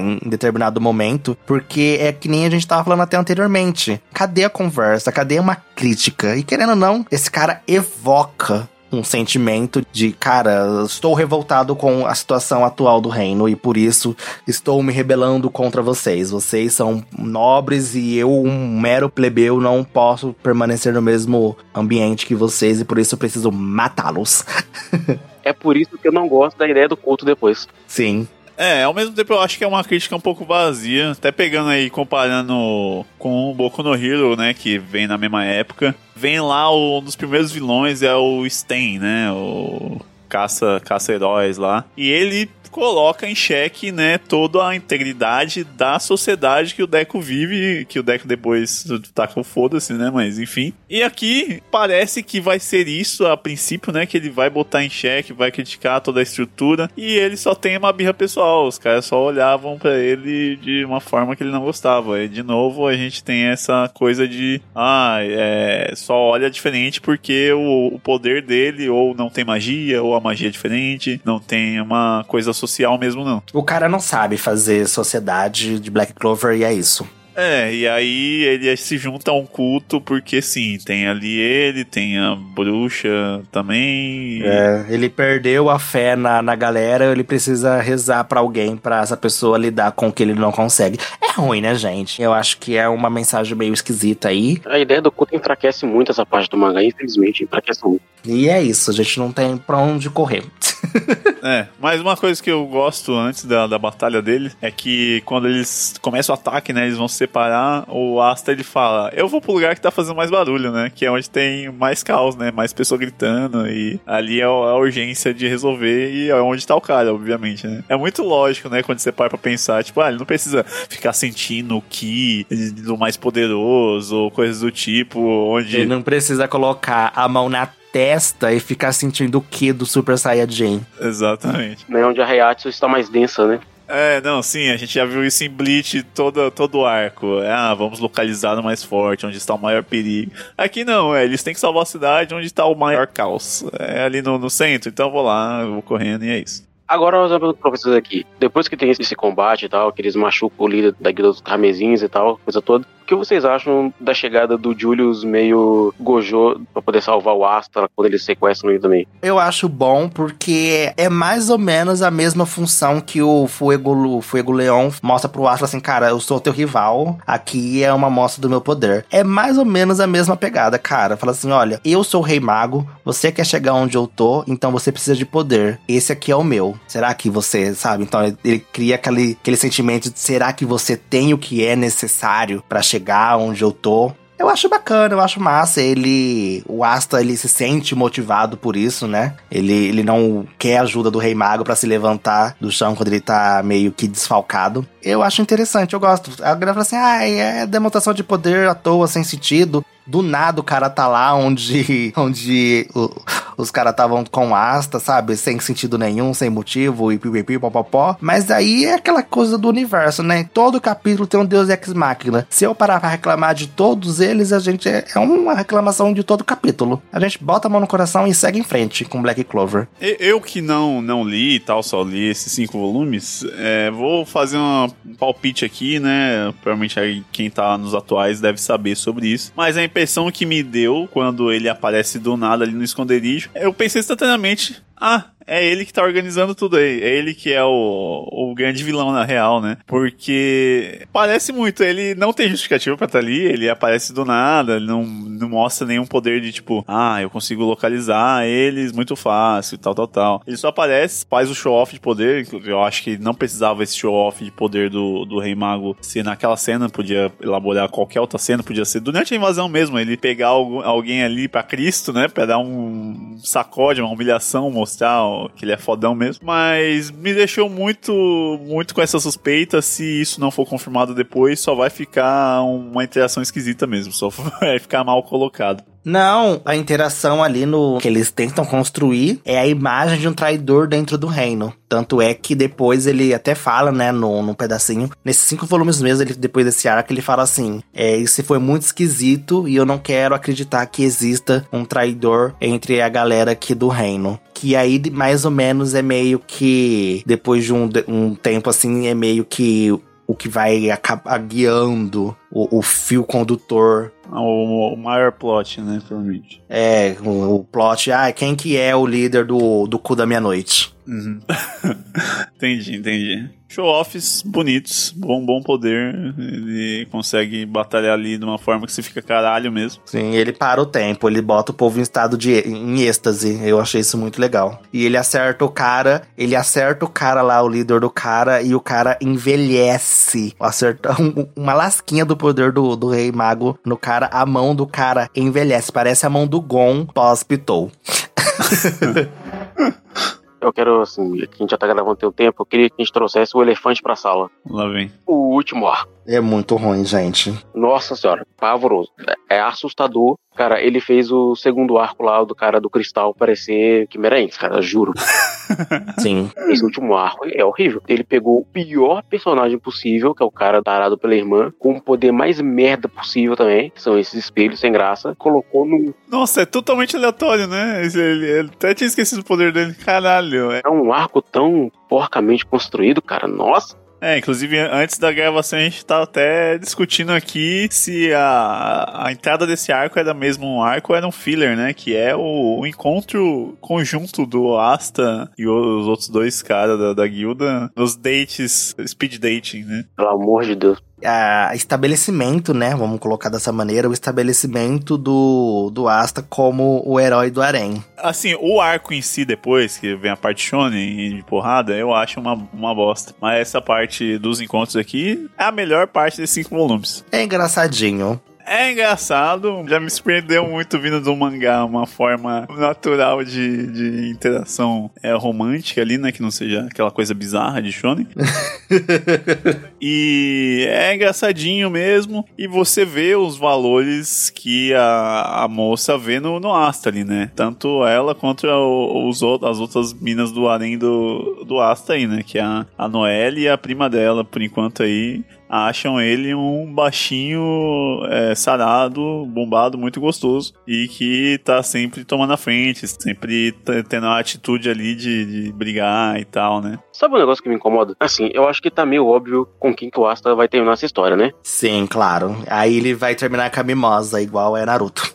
em determinado momento, porque é que nem a gente tava falando até anteriormente. Cadê a conversa? Cadê uma crítica? E querendo ou não, esse cara evoca um sentimento de, cara, estou revoltado com a situação atual do reino e por isso estou me rebelando contra vocês. Vocês são nobres e eu, um mero plebeu, não posso permanecer no mesmo ambiente que vocês e por isso eu preciso matá-los. é por isso que eu não gosto da ideia do culto depois. Sim. É, ao mesmo tempo eu acho que é uma crítica um pouco vazia, até pegando aí, comparando com o Boku no Hero, né, que vem na mesma época. Vem lá, um dos primeiros vilões é o Sten, né, o caça, caça heróis lá. E ele coloca em xeque, né, toda a integridade da sociedade que o Deco vive, que o Deco depois tá com foda-se, né, mas enfim. E aqui parece que vai ser isso a princípio, né, que ele vai botar em xeque, vai criticar toda a estrutura e ele só tem uma birra pessoal, os caras só olhavam para ele de uma forma que ele não gostava. E de novo a gente tem essa coisa de, ah, é, só olha diferente porque o, o poder dele ou não tem magia, ou a magia é diferente, não tem uma coisa social mesmo, não. O cara não sabe fazer sociedade de Black Clover e é isso. É, e aí ele se junta a um culto, porque sim, tem ali ele, tem a bruxa também. É, ele perdeu a fé na, na galera, ele precisa rezar para alguém para essa pessoa lidar com o que ele não consegue. É ruim, né, gente? Eu acho que é uma mensagem meio esquisita aí. A ideia do culto enfraquece muito essa parte do mangá, infelizmente, enfraquece muito. E é isso, a gente não tem pra onde correr. é, mas uma coisa que eu gosto antes da, da batalha dele é que quando eles começam o ataque, né, eles vão se separar, o Asta ele fala: Eu vou pro lugar que tá fazendo mais barulho, né? Que é onde tem mais caos, né? Mais pessoa gritando. E ali é a urgência de resolver e é onde tá o cara, obviamente, né? É muito lógico, né? Quando você para pra pensar, tipo, ah, ele não precisa ficar sentindo o ki do mais poderoso ou coisas do tipo, onde. Ele não precisa colocar a mão na testa e ficar sentindo o que do Super Saiyajin. Exatamente. É onde a Reiatsu está mais densa, né? É, não, sim, a gente já viu isso em Bleach todo, todo o arco. É, ah, vamos localizar no mais forte, onde está o maior perigo. Aqui não, é, eles têm que salvar a cidade onde está o maior caos. É ali no, no centro, então vou lá, vou correndo e é isso. Agora, nós vamos para aqui. Depois que tem esse combate e tal, que eles machucam o líder da guilda dos Ramezins e tal, coisa toda, o que vocês acham da chegada do Julius meio Gojo pra poder salvar o Astra quando eles sequestram ele também? Eu acho bom porque é mais ou menos a mesma função que o Fuego, Fuego Leon mostra pro Astra assim, cara, eu sou teu rival, aqui é uma mostra do meu poder. É mais ou menos a mesma pegada, cara. Fala assim, olha, eu sou o Rei Mago, você quer chegar onde eu tô, então você precisa de poder. Esse aqui é o meu. Será que você, sabe? Então ele, ele cria aquele, aquele sentimento de será que você tem o que é necessário para chegar chegar onde eu tô. Eu acho bacana, eu acho massa. Ele. O Asta, ele se sente motivado por isso, né? Ele, ele não quer ajuda do Rei Mago para se levantar do chão quando ele tá meio que desfalcado. Eu acho interessante, eu gosto. A galera fala assim: ah, é demonstração de poder à toa, sem sentido do nada o cara tá lá onde, onde o, os caras estavam com asta, sabe? Sem sentido nenhum, sem motivo, e pipipi, popopó. Mas aí é aquela coisa do universo, né? Todo capítulo tem um Deus Ex-Máquina. Se eu parar pra reclamar de todos eles, a gente é, é uma reclamação de todo capítulo. A gente bota a mão no coração e segue em frente com Black Clover. Eu que não, não li e tal, só li esses cinco volumes, é, vou fazer um palpite aqui, né? Provavelmente aí quem tá nos atuais deve saber sobre isso. Mas é impressão que me deu quando ele aparece do nada ali no esconderijo, eu pensei instantaneamente, ah, é ele que tá organizando tudo aí. É ele que é o, o grande vilão na real, né? Porque parece muito, ele não tem justificativa pra estar tá ali, ele aparece do nada, ele não, não mostra nenhum poder de tipo, ah, eu consigo localizar eles muito fácil, tal, tal, tal. Ele só aparece, faz o show-off de poder, eu acho que não precisava esse show-off de poder do, do Rei Mago ser naquela cena, podia elaborar qualquer outra cena, podia ser durante a invasão mesmo, ele pegar alguém ali pra Cristo, né, pra dar um sacode, uma humilhação, mostrar que ele é fodão mesmo. Mas me deixou muito, muito com essa suspeita. Se isso não for confirmado depois, só vai ficar uma interação esquisita mesmo. Só vai ficar mal colocado. Não, a interação ali no que eles tentam construir é a imagem de um traidor dentro do reino. Tanto é que depois ele até fala, né, no, no pedacinho, nesses cinco volumes mesmo, ele, depois desse arco, ele fala assim: é, Isso foi muito esquisito e eu não quero acreditar que exista um traidor entre a galera aqui do reino. Que aí, mais ou menos, é meio que, depois de um, um tempo assim, é meio que o que vai acabar guiando o, o fio condutor. O, o, maior plot, né, provavelmente. É, o, o, plot, ah, quem que é o líder do, do cu da meia-noite? Uhum. entendi, entendi show-offs bonitos, bom, bom poder. Ele consegue batalhar ali de uma forma que você fica caralho mesmo. Sim, ele para o tempo, ele bota o povo em estado de em êxtase. Eu achei isso muito legal. E ele acerta o cara, ele acerta o cara lá, o líder do cara, e o cara envelhece. Acerta um, uma lasquinha do poder do, do rei mago no cara, a mão do cara envelhece. Parece a mão do Gon pós-Pitou. eu quero, assim, que a gente já tá gravando tem um tempo, eu queria que a gente trouxesse o elefante pra sala. Lá vem. O último arco. É muito ruim, gente. Nossa senhora, pavoroso. É assustador. Cara, ele fez o segundo arco lá do cara do cristal parecer Quimerense, cara, juro. Sim. Esse último arco é horrível. Ele pegou o pior personagem possível, que é o cara tarado pela irmã, com o poder mais merda possível também, que são esses espelhos sem graça, colocou no. Nossa, é totalmente aleatório, né? Ele, ele até tinha esquecido o poder dele. Caralho. É, É um arco tão porcamente construído, cara. Nossa. É, inclusive antes da gravação a gente tá até discutindo aqui se a, a entrada desse arco era mesmo um arco ou era um filler, né? Que é o, o encontro conjunto do Asta e os outros dois caras da, da guilda nos dates, speed dating, né? Pelo amor de Deus. A estabelecimento, né? Vamos colocar dessa maneira, o estabelecimento do, do Asta como o herói do Arém. Assim, o arco em si depois, que vem a parte shonen e de porrada, eu acho uma, uma bosta. Mas essa parte dos encontros aqui é a melhor parte desses cinco volumes. É engraçadinho. É engraçado, já me surpreendeu muito vindo do mangá, uma forma natural de, de interação é, romântica ali, né? Que não seja aquela coisa bizarra de shonen. e é engraçadinho mesmo. E você vê os valores que a, a moça vê no, no Asta ali, né? Tanto ela quanto o- os, as outras minas do harém do, do Asta aí, né? Que é a, a Noelle e a prima dela, por enquanto aí acham ele um baixinho é, sarado, bombado, muito gostoso e que tá sempre tomando a frente, sempre tendo a atitude ali de, de brigar e tal, né? Sabe um negócio que me incomoda? Assim, eu acho que tá meio óbvio com quem que o Asta vai terminar essa história, né? Sim, claro. Aí ele vai terminar com a Mimosa, igual é Naruto.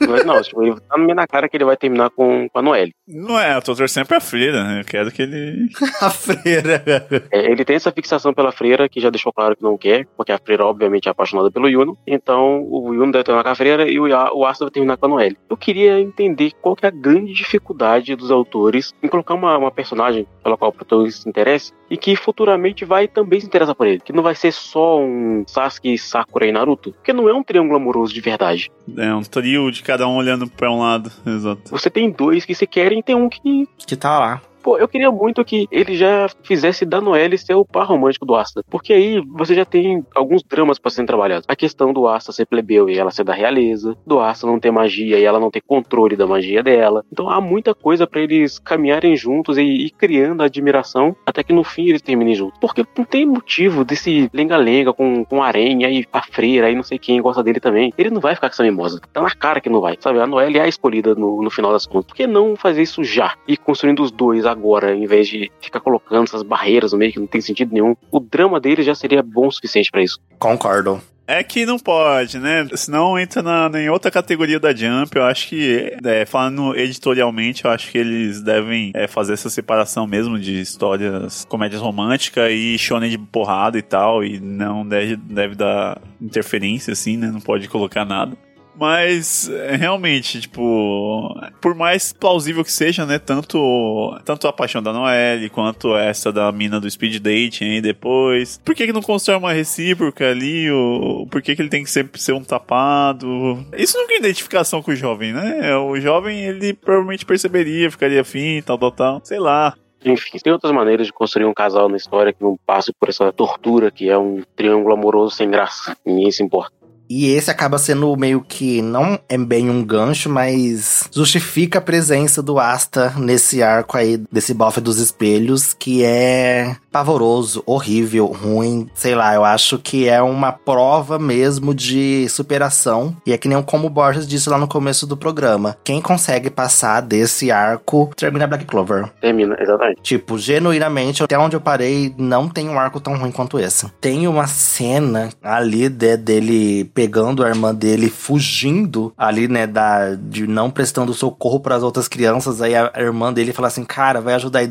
Mas não, tipo, ele tá na cara que ele vai terminar com, com a Noelle. Não é, eu tô torcendo pra freira, né? Eu quero que ele. a freira. É, ele tem essa fixação pela freira, que já deixou claro que não quer, porque a freira, obviamente, é apaixonada pelo Yuno. Então, o Yuno deve terminar com a freira e o, o Asta vai terminar com a Noelle. Eu queria entender qual que é a grande dificuldade dos autores em colocar uma, uma personagem pela qual o protagonista se interessa e que futuramente vai também se interessar por ele. Que não vai ser só um Sasuke, Sakura e Naruto. Porque não é um triângulo amoroso de verdade. É um trio de cada um olhando pra um lado. Exato. Você tem dois que se querem e tem um que que tá lá. Pô, eu queria muito que ele já fizesse da Noelle ser o par romântico do Asta. Porque aí você já tem alguns dramas pra serem trabalhados. A questão do Asta ser plebeu e ela ser da realeza, do Asta não ter magia e ela não ter controle da magia dela. Então há muita coisa pra eles caminharem juntos e ir criando admiração até que no fim eles terminem juntos. Porque não tem motivo desse lenga-lenga com, com a aranha e a freira e não sei quem gosta dele também. Ele não vai ficar com essa mimosa. Tá na cara que não vai, sabe? A Noelle é a escolhida no, no final das contas. Por que não fazer isso já? E construindo os dois agora, em vez de ficar colocando essas barreiras no meio que não tem sentido nenhum. O drama dele já seria bom o suficiente pra isso. Concordo. É que não pode, né? Senão entra na, em outra categoria da Jump. Eu acho que, é, falando editorialmente, eu acho que eles devem é, fazer essa separação mesmo de histórias, comédias românticas e shonen de porrada e tal. E não deve, deve dar interferência, assim, né? Não pode colocar nada. Mas é, realmente, tipo, por mais plausível que seja, né? Tanto, tanto a paixão da Noelle quanto essa da mina do speed dating aí depois. Por que, que não constrói uma recíproca ali? Ou por que, que ele tem que sempre ser um tapado? Isso não é identificação com o jovem, né? O jovem, ele provavelmente perceberia, ficaria afim, tal, tal, tal. Sei lá. Enfim, tem outras maneiras de construir um casal na história que não passe por essa tortura que é um triângulo amoroso sem graça. Ninguém se importa. E esse acaba sendo meio que não é bem um gancho, mas justifica a presença do Asta nesse arco aí desse bofe dos espelhos, que é pavoroso, horrível, ruim, sei lá, eu acho que é uma prova mesmo de superação. E é que nem como o Borges disse lá no começo do programa. Quem consegue passar desse arco termina Black Clover. Termina, exatamente. Tipo, genuinamente, até onde eu parei, não tem um arco tão ruim quanto esse. Tem uma cena ali de- dele pegando a irmã dele, fugindo ali, né, da, de não prestando socorro para as outras crianças. Aí a, irmã dele fala assim: Cara, vai ajudar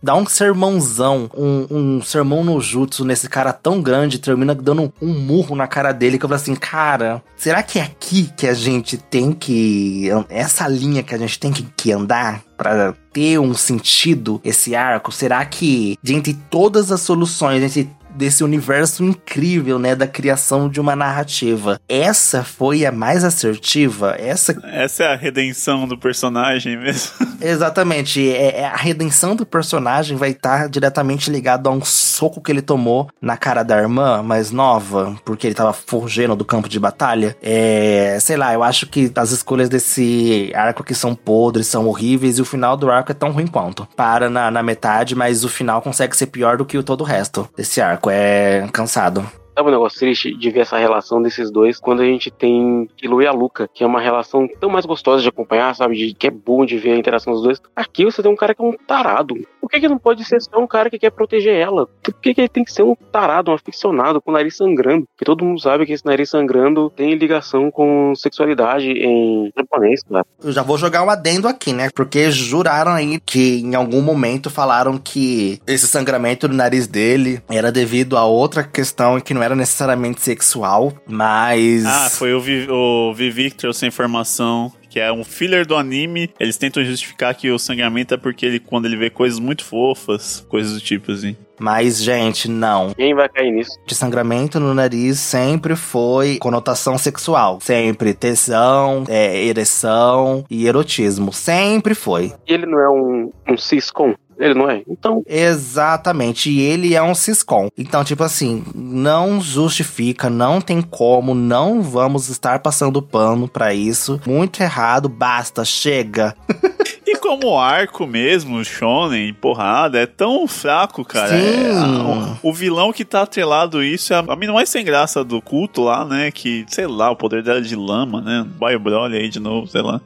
dá um sermãozão, um, um sermão no jutsu nesse cara tão grande, termina dando um, murro na cara dele. Que eu falo assim: Cara, será que é aqui que a gente tem que. Essa linha que a gente tem que, que andar? Pra ter um sentido esse arco? Será que, de entre todas as soluções, desse universo incrível, né, da criação de uma narrativa. Essa foi a mais assertiva, essa Essa é a redenção do personagem mesmo. Exatamente, é, é a redenção do personagem vai estar diretamente ligado a um soco que ele tomou na cara da irmã mais nova, porque ele tava fugindo do campo de batalha. É, sei lá, eu acho que as escolhas desse arco aqui são podres, são horríveis, e o final do arco é tão ruim quanto. Para na, na metade, mas o final consegue ser pior do que o todo o resto desse arco. É cansado. Sabe um negócio triste de ver essa relação desses dois quando a gente tem Kilo e a Luca, que é uma relação tão mais gostosa de acompanhar, sabe? De, que é bom de ver a interação dos dois. Aqui você tem um cara que é um tarado. Por que, que não pode ser só um cara que quer proteger ela? Por que, que ele tem que ser um tarado, um aficionado, com o nariz sangrando? Porque todo mundo sabe que esse nariz sangrando tem ligação com sexualidade em japonês, cara. Eu já vou jogar um adendo aqui, né? Porque juraram aí que em algum momento falaram que esse sangramento no nariz dele era devido a outra questão que não era necessariamente sexual, mas. Ah, foi o, Vi, o Vivi que trouxe a informação. Que é um filler do anime. Eles tentam justificar que o sangramento é porque ele, quando ele vê coisas muito fofas, coisas do tipo assim. Mas, gente, não. Quem vai cair nisso? De sangramento no nariz sempre foi conotação sexual. Sempre tesão, é, ereção e erotismo. Sempre foi. E ele não é um, um ciscom? Ele não é? Então, Exatamente. E ele é um ciscom. Então, tipo assim, não justifica, não tem como, não vamos estar passando pano pra isso. Muito errado, basta, chega. E como arco mesmo, shonen, porrada, é tão fraco, cara. Sim. É, a- o, o vilão que tá atrelado a isso é a, a mina mais sem graça do culto lá, né? Que, sei lá, o poder dela é de lama, né? Bio Broly aí de novo, sei lá.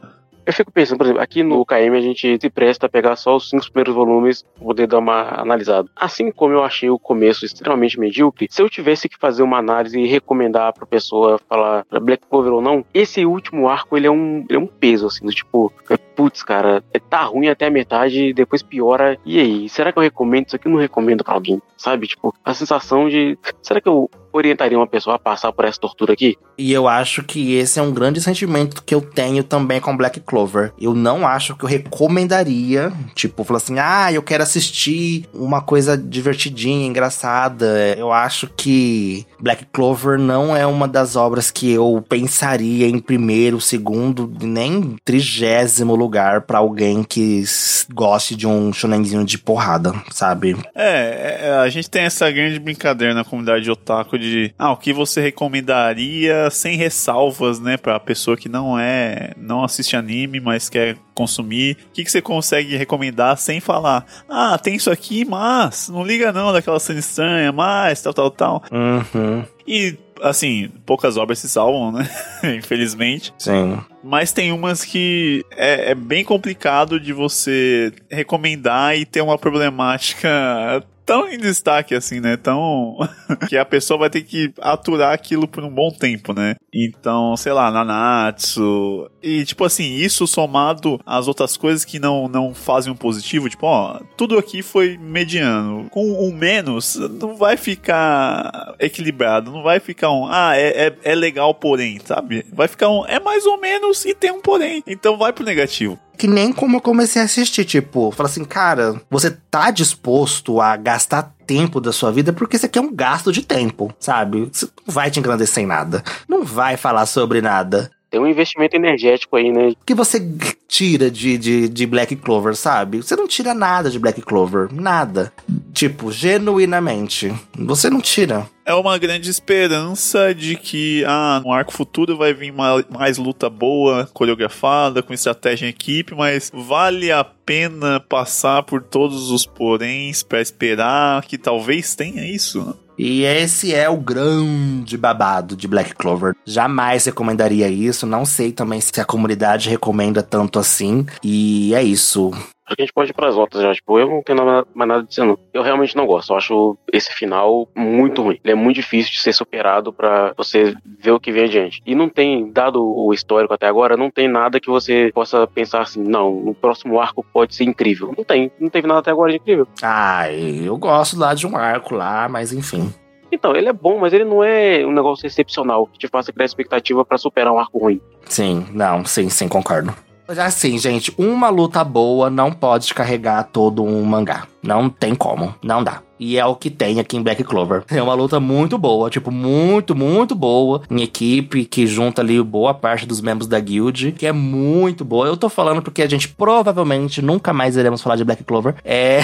Eu fico pensando, por exemplo, aqui no KM a gente se presta a pegar só os cinco primeiros volumes pra poder dar uma analisada. Assim como eu achei o começo extremamente medíocre, se eu tivesse que fazer uma análise e recomendar pra pessoa falar Black Clover ou não, esse último arco ele é um, ele é um peso, assim, do tipo, é, putz, cara, tá ruim até a metade, depois piora. E aí, será que eu recomendo isso aqui? Eu não recomendo pra alguém, sabe? Tipo, a sensação de, será que eu orientaria uma pessoa a passar por essa tortura aqui? E eu acho que esse é um grande sentimento que eu tenho também com Black Clover. Eu não acho que eu recomendaria, tipo, falar assim, ah, eu quero assistir uma coisa divertidinha, engraçada. Eu acho que Black Clover não é uma das obras que eu pensaria em primeiro, segundo, nem trigésimo lugar pra alguém que goste de um shonenzinho de porrada, sabe? É, é, a gente tem essa grande brincadeira na comunidade otaku de ah, o que você recomendaria sem ressalvas, né, pra pessoa que não é, não assiste anime, mas quer consumir. O que, que você consegue recomendar sem falar, ah, tem isso aqui, mas não liga não daquela cena estranha, mas tal, tal, tal. Uhum, E assim, poucas obras se salvam, né? Infelizmente. sim. Mas tem umas que é, é bem complicado de você recomendar e ter uma problemática tão em destaque assim, né? Tão. que a pessoa vai ter que aturar aquilo por um bom tempo, né? Então, sei lá, Nanatsu. E, tipo assim, isso somado às outras coisas que não, não fazem um positivo, tipo, ó, tudo aqui foi mediano. Com um menos, não vai ficar equilibrado, não vai ficar um, ah, é, é, é legal, porém, sabe? Vai ficar um, é mais ou menos e tem um porém. Então vai pro negativo. Que nem como eu comecei a assistir, tipo, fala assim, cara, você tá disposto a gastar tempo da sua vida porque isso aqui é um gasto de tempo, sabe? Você não vai te engrandecer em nada, não vai falar sobre nada. Tem um investimento energético aí, né? O que você tira de, de, de Black Clover, sabe? Você não tira nada de Black Clover, nada. Tipo, genuinamente, você não tira. É uma grande esperança de que, ah, no arco futuro vai vir uma, mais luta boa, coreografada, com estratégia em equipe, mas vale a pena passar por todos os poréns pra esperar que talvez tenha isso? E esse é o grande babado de Black Clover. Jamais recomendaria isso. Não sei também se a comunidade recomenda tanto assim. E é isso. Acho que a gente pode ir pras notas já. Tipo, eu não tenho nada- mais nada a dizer, não. Eu realmente não gosto. Eu acho esse final muito ruim. Ele é muito difícil de ser superado pra você ver o que vem adiante. E não tem, dado o histórico até agora, não tem nada que você possa pensar assim, não, o próximo arco pode ser incrível. Não tem. Não teve nada até agora de incrível. Ai, eu gosto lá de um arco lá, mas enfim. Então, ele é bom, mas ele não é um negócio excepcional que te faça criar expectativa pra superar um arco ruim. Sim, não, sim, sim, concordo. Mas assim, gente, uma luta boa não pode carregar todo um mangá. Não tem como. Não dá. E é o que tem aqui em Black Clover. É uma luta muito boa, tipo, muito, muito boa. Em equipe, que junta ali boa parte dos membros da guild, que é muito boa. Eu tô falando porque a gente provavelmente nunca mais iremos falar de Black Clover. É.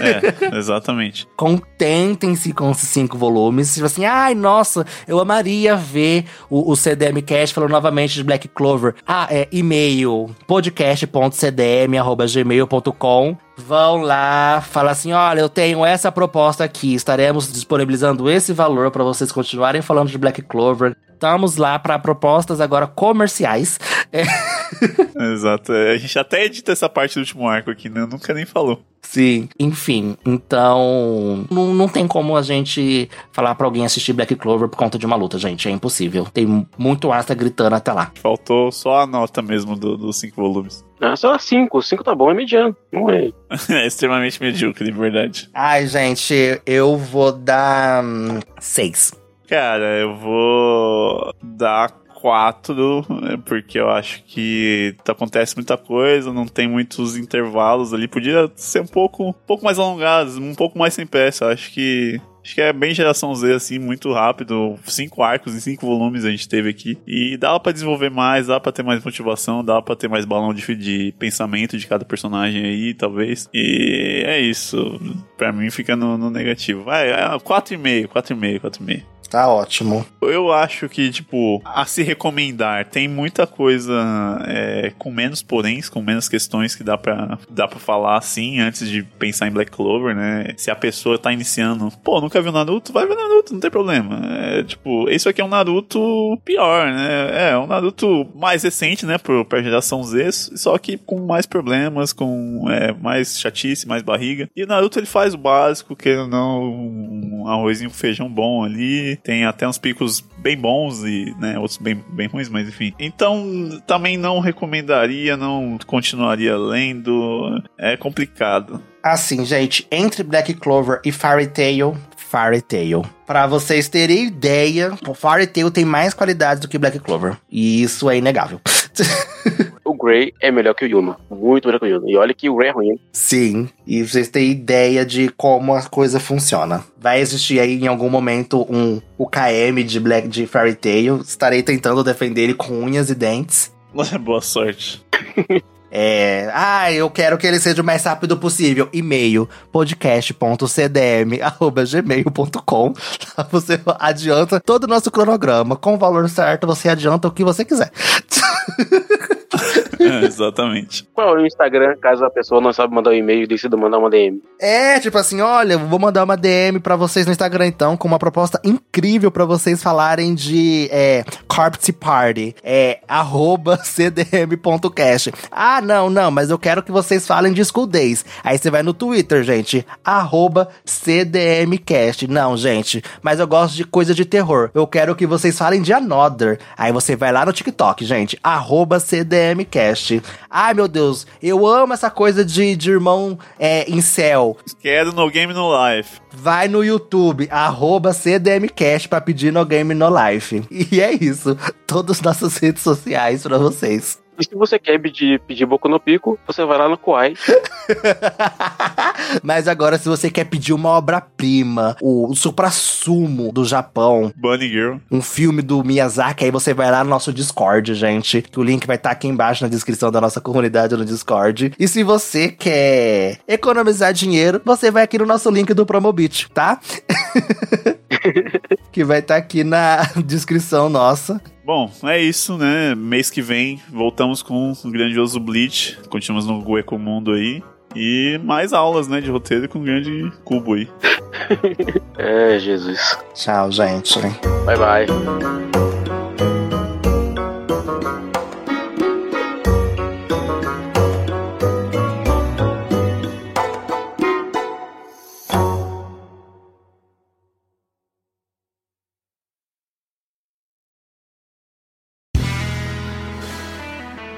É, exatamente. Contentem-se com esses cinco volumes. Tipo assim, ai, nossa, eu amaria ver o, o CDM Cast falando novamente de Black Clover. Ah, é e-mail podcast.cdm.gmail.com Vão lá, fala assim: olha, eu tenho essa proposta aqui, estaremos disponibilizando esse valor para vocês continuarem falando de Black Clover. Estamos lá para propostas agora comerciais. É. Exato. A gente até edita essa parte do último arco aqui, né? Nunca nem falou. Sim. Enfim, então. Não, não tem como a gente falar para alguém assistir Black Clover por conta de uma luta, gente. É impossível. Tem muito asta gritando até lá. Faltou só a nota mesmo dos do cinco volumes. Ah, só cinco. Cinco tá bom, é mediano. Não é. é extremamente medíocre, de verdade. Ai, gente, eu vou dar. Hum, seis. Cara, eu vou dar quatro, né, porque eu acho que acontece muita coisa, não tem muitos intervalos ali. Podia ser um pouco, um pouco mais alongados, um pouco mais sem peça. Eu acho que Acho que é bem geração Z, assim, muito rápido. Cinco arcos em cinco volumes a gente teve aqui. E dava para desenvolver mais, dava pra ter mais motivação, dava pra ter mais balão de, de pensamento de cada personagem aí, talvez. E é isso. Pra mim fica no, no negativo. Vai, é 4,5, 4,5, 4,5. Tá ótimo. Eu acho que, tipo, a se recomendar, tem muita coisa é, com menos poréns, com menos questões que dá pra, dá pra falar assim antes de pensar em Black Clover, né? Se a pessoa tá iniciando, pô, nunca viu Naruto, vai ver Naruto, não tem problema. É, tipo, isso aqui é um Naruto pior, né? É, um Naruto mais recente, né, pro, pra geração Z, só que com mais problemas, com é, mais chatice, mais barriga. E o Naruto ele faz o básico, que não um arrozinho feijão bom ali, tem até uns picos bem bons e né, outros bem, bem ruins, mas enfim. Então, também não recomendaria, não continuaria lendo. É complicado. Assim, gente, entre Black Clover e Fairy Tail, Fairy Tail. Pra vocês terem ideia, o Fairy Tail tem mais qualidades do que Black Clover. E isso é inegável. o Grey é melhor que o Yuma. Muito melhor que o Yuma. E olha que o Grey é ruim. Sim. E vocês têm ideia de como a coisa funciona. Vai existir aí em algum momento um UKM de Black de Fairy Tail. Estarei tentando defender ele com unhas e dentes. Boa sorte. É, ah, eu quero que ele seja o mais rápido possível. E-mail podcast.cdm@gmail.com. Você adianta todo o nosso cronograma com o valor certo, você adianta o que você quiser. É, exatamente. Qual é o Instagram, caso a pessoa não sabe mandar um e-mail decida mandar uma DM? É, tipo assim, olha, vou mandar uma DM para vocês no Instagram então, com uma proposta incrível para vocês falarem de é, Corpse Party. É arroba cdm.cast. Ah, não, não, mas eu quero que vocês falem de School Days. Aí você vai no Twitter, gente, arroba cdmcast. Não, gente, mas eu gosto de coisa de terror. Eu quero que vocês falem de Another. Aí você vai lá no TikTok, gente, arroba cdmcast. Ai, meu Deus, eu amo essa coisa de, de irmão é, em céu. Quero no Game No Life. Vai no YouTube, arroba CDMcast pra pedir no Game No Life. E é isso. Todas as nossas redes sociais pra vocês. E se você quer pedir, pedir Boku no Pico, você vai lá no Kuai. Mas agora, se você quer pedir uma obra-prima, o, o supra-sumo do Japão, Bunny Girl, um filme do Miyazaki, aí você vai lá no nosso Discord, gente. Que o link vai estar tá aqui embaixo na descrição da nossa comunidade no Discord. E se você quer economizar dinheiro, você vai aqui no nosso link do Promobit, tá? que vai estar tá aqui na descrição nossa. Bom, é isso, né? Mês que vem voltamos com o grandioso Bleach. Continuamos no Gueco Mundo aí. E mais aulas, né, de roteiro com um grande cubo aí. é, Jesus. Tchau, gente. Bye, bye.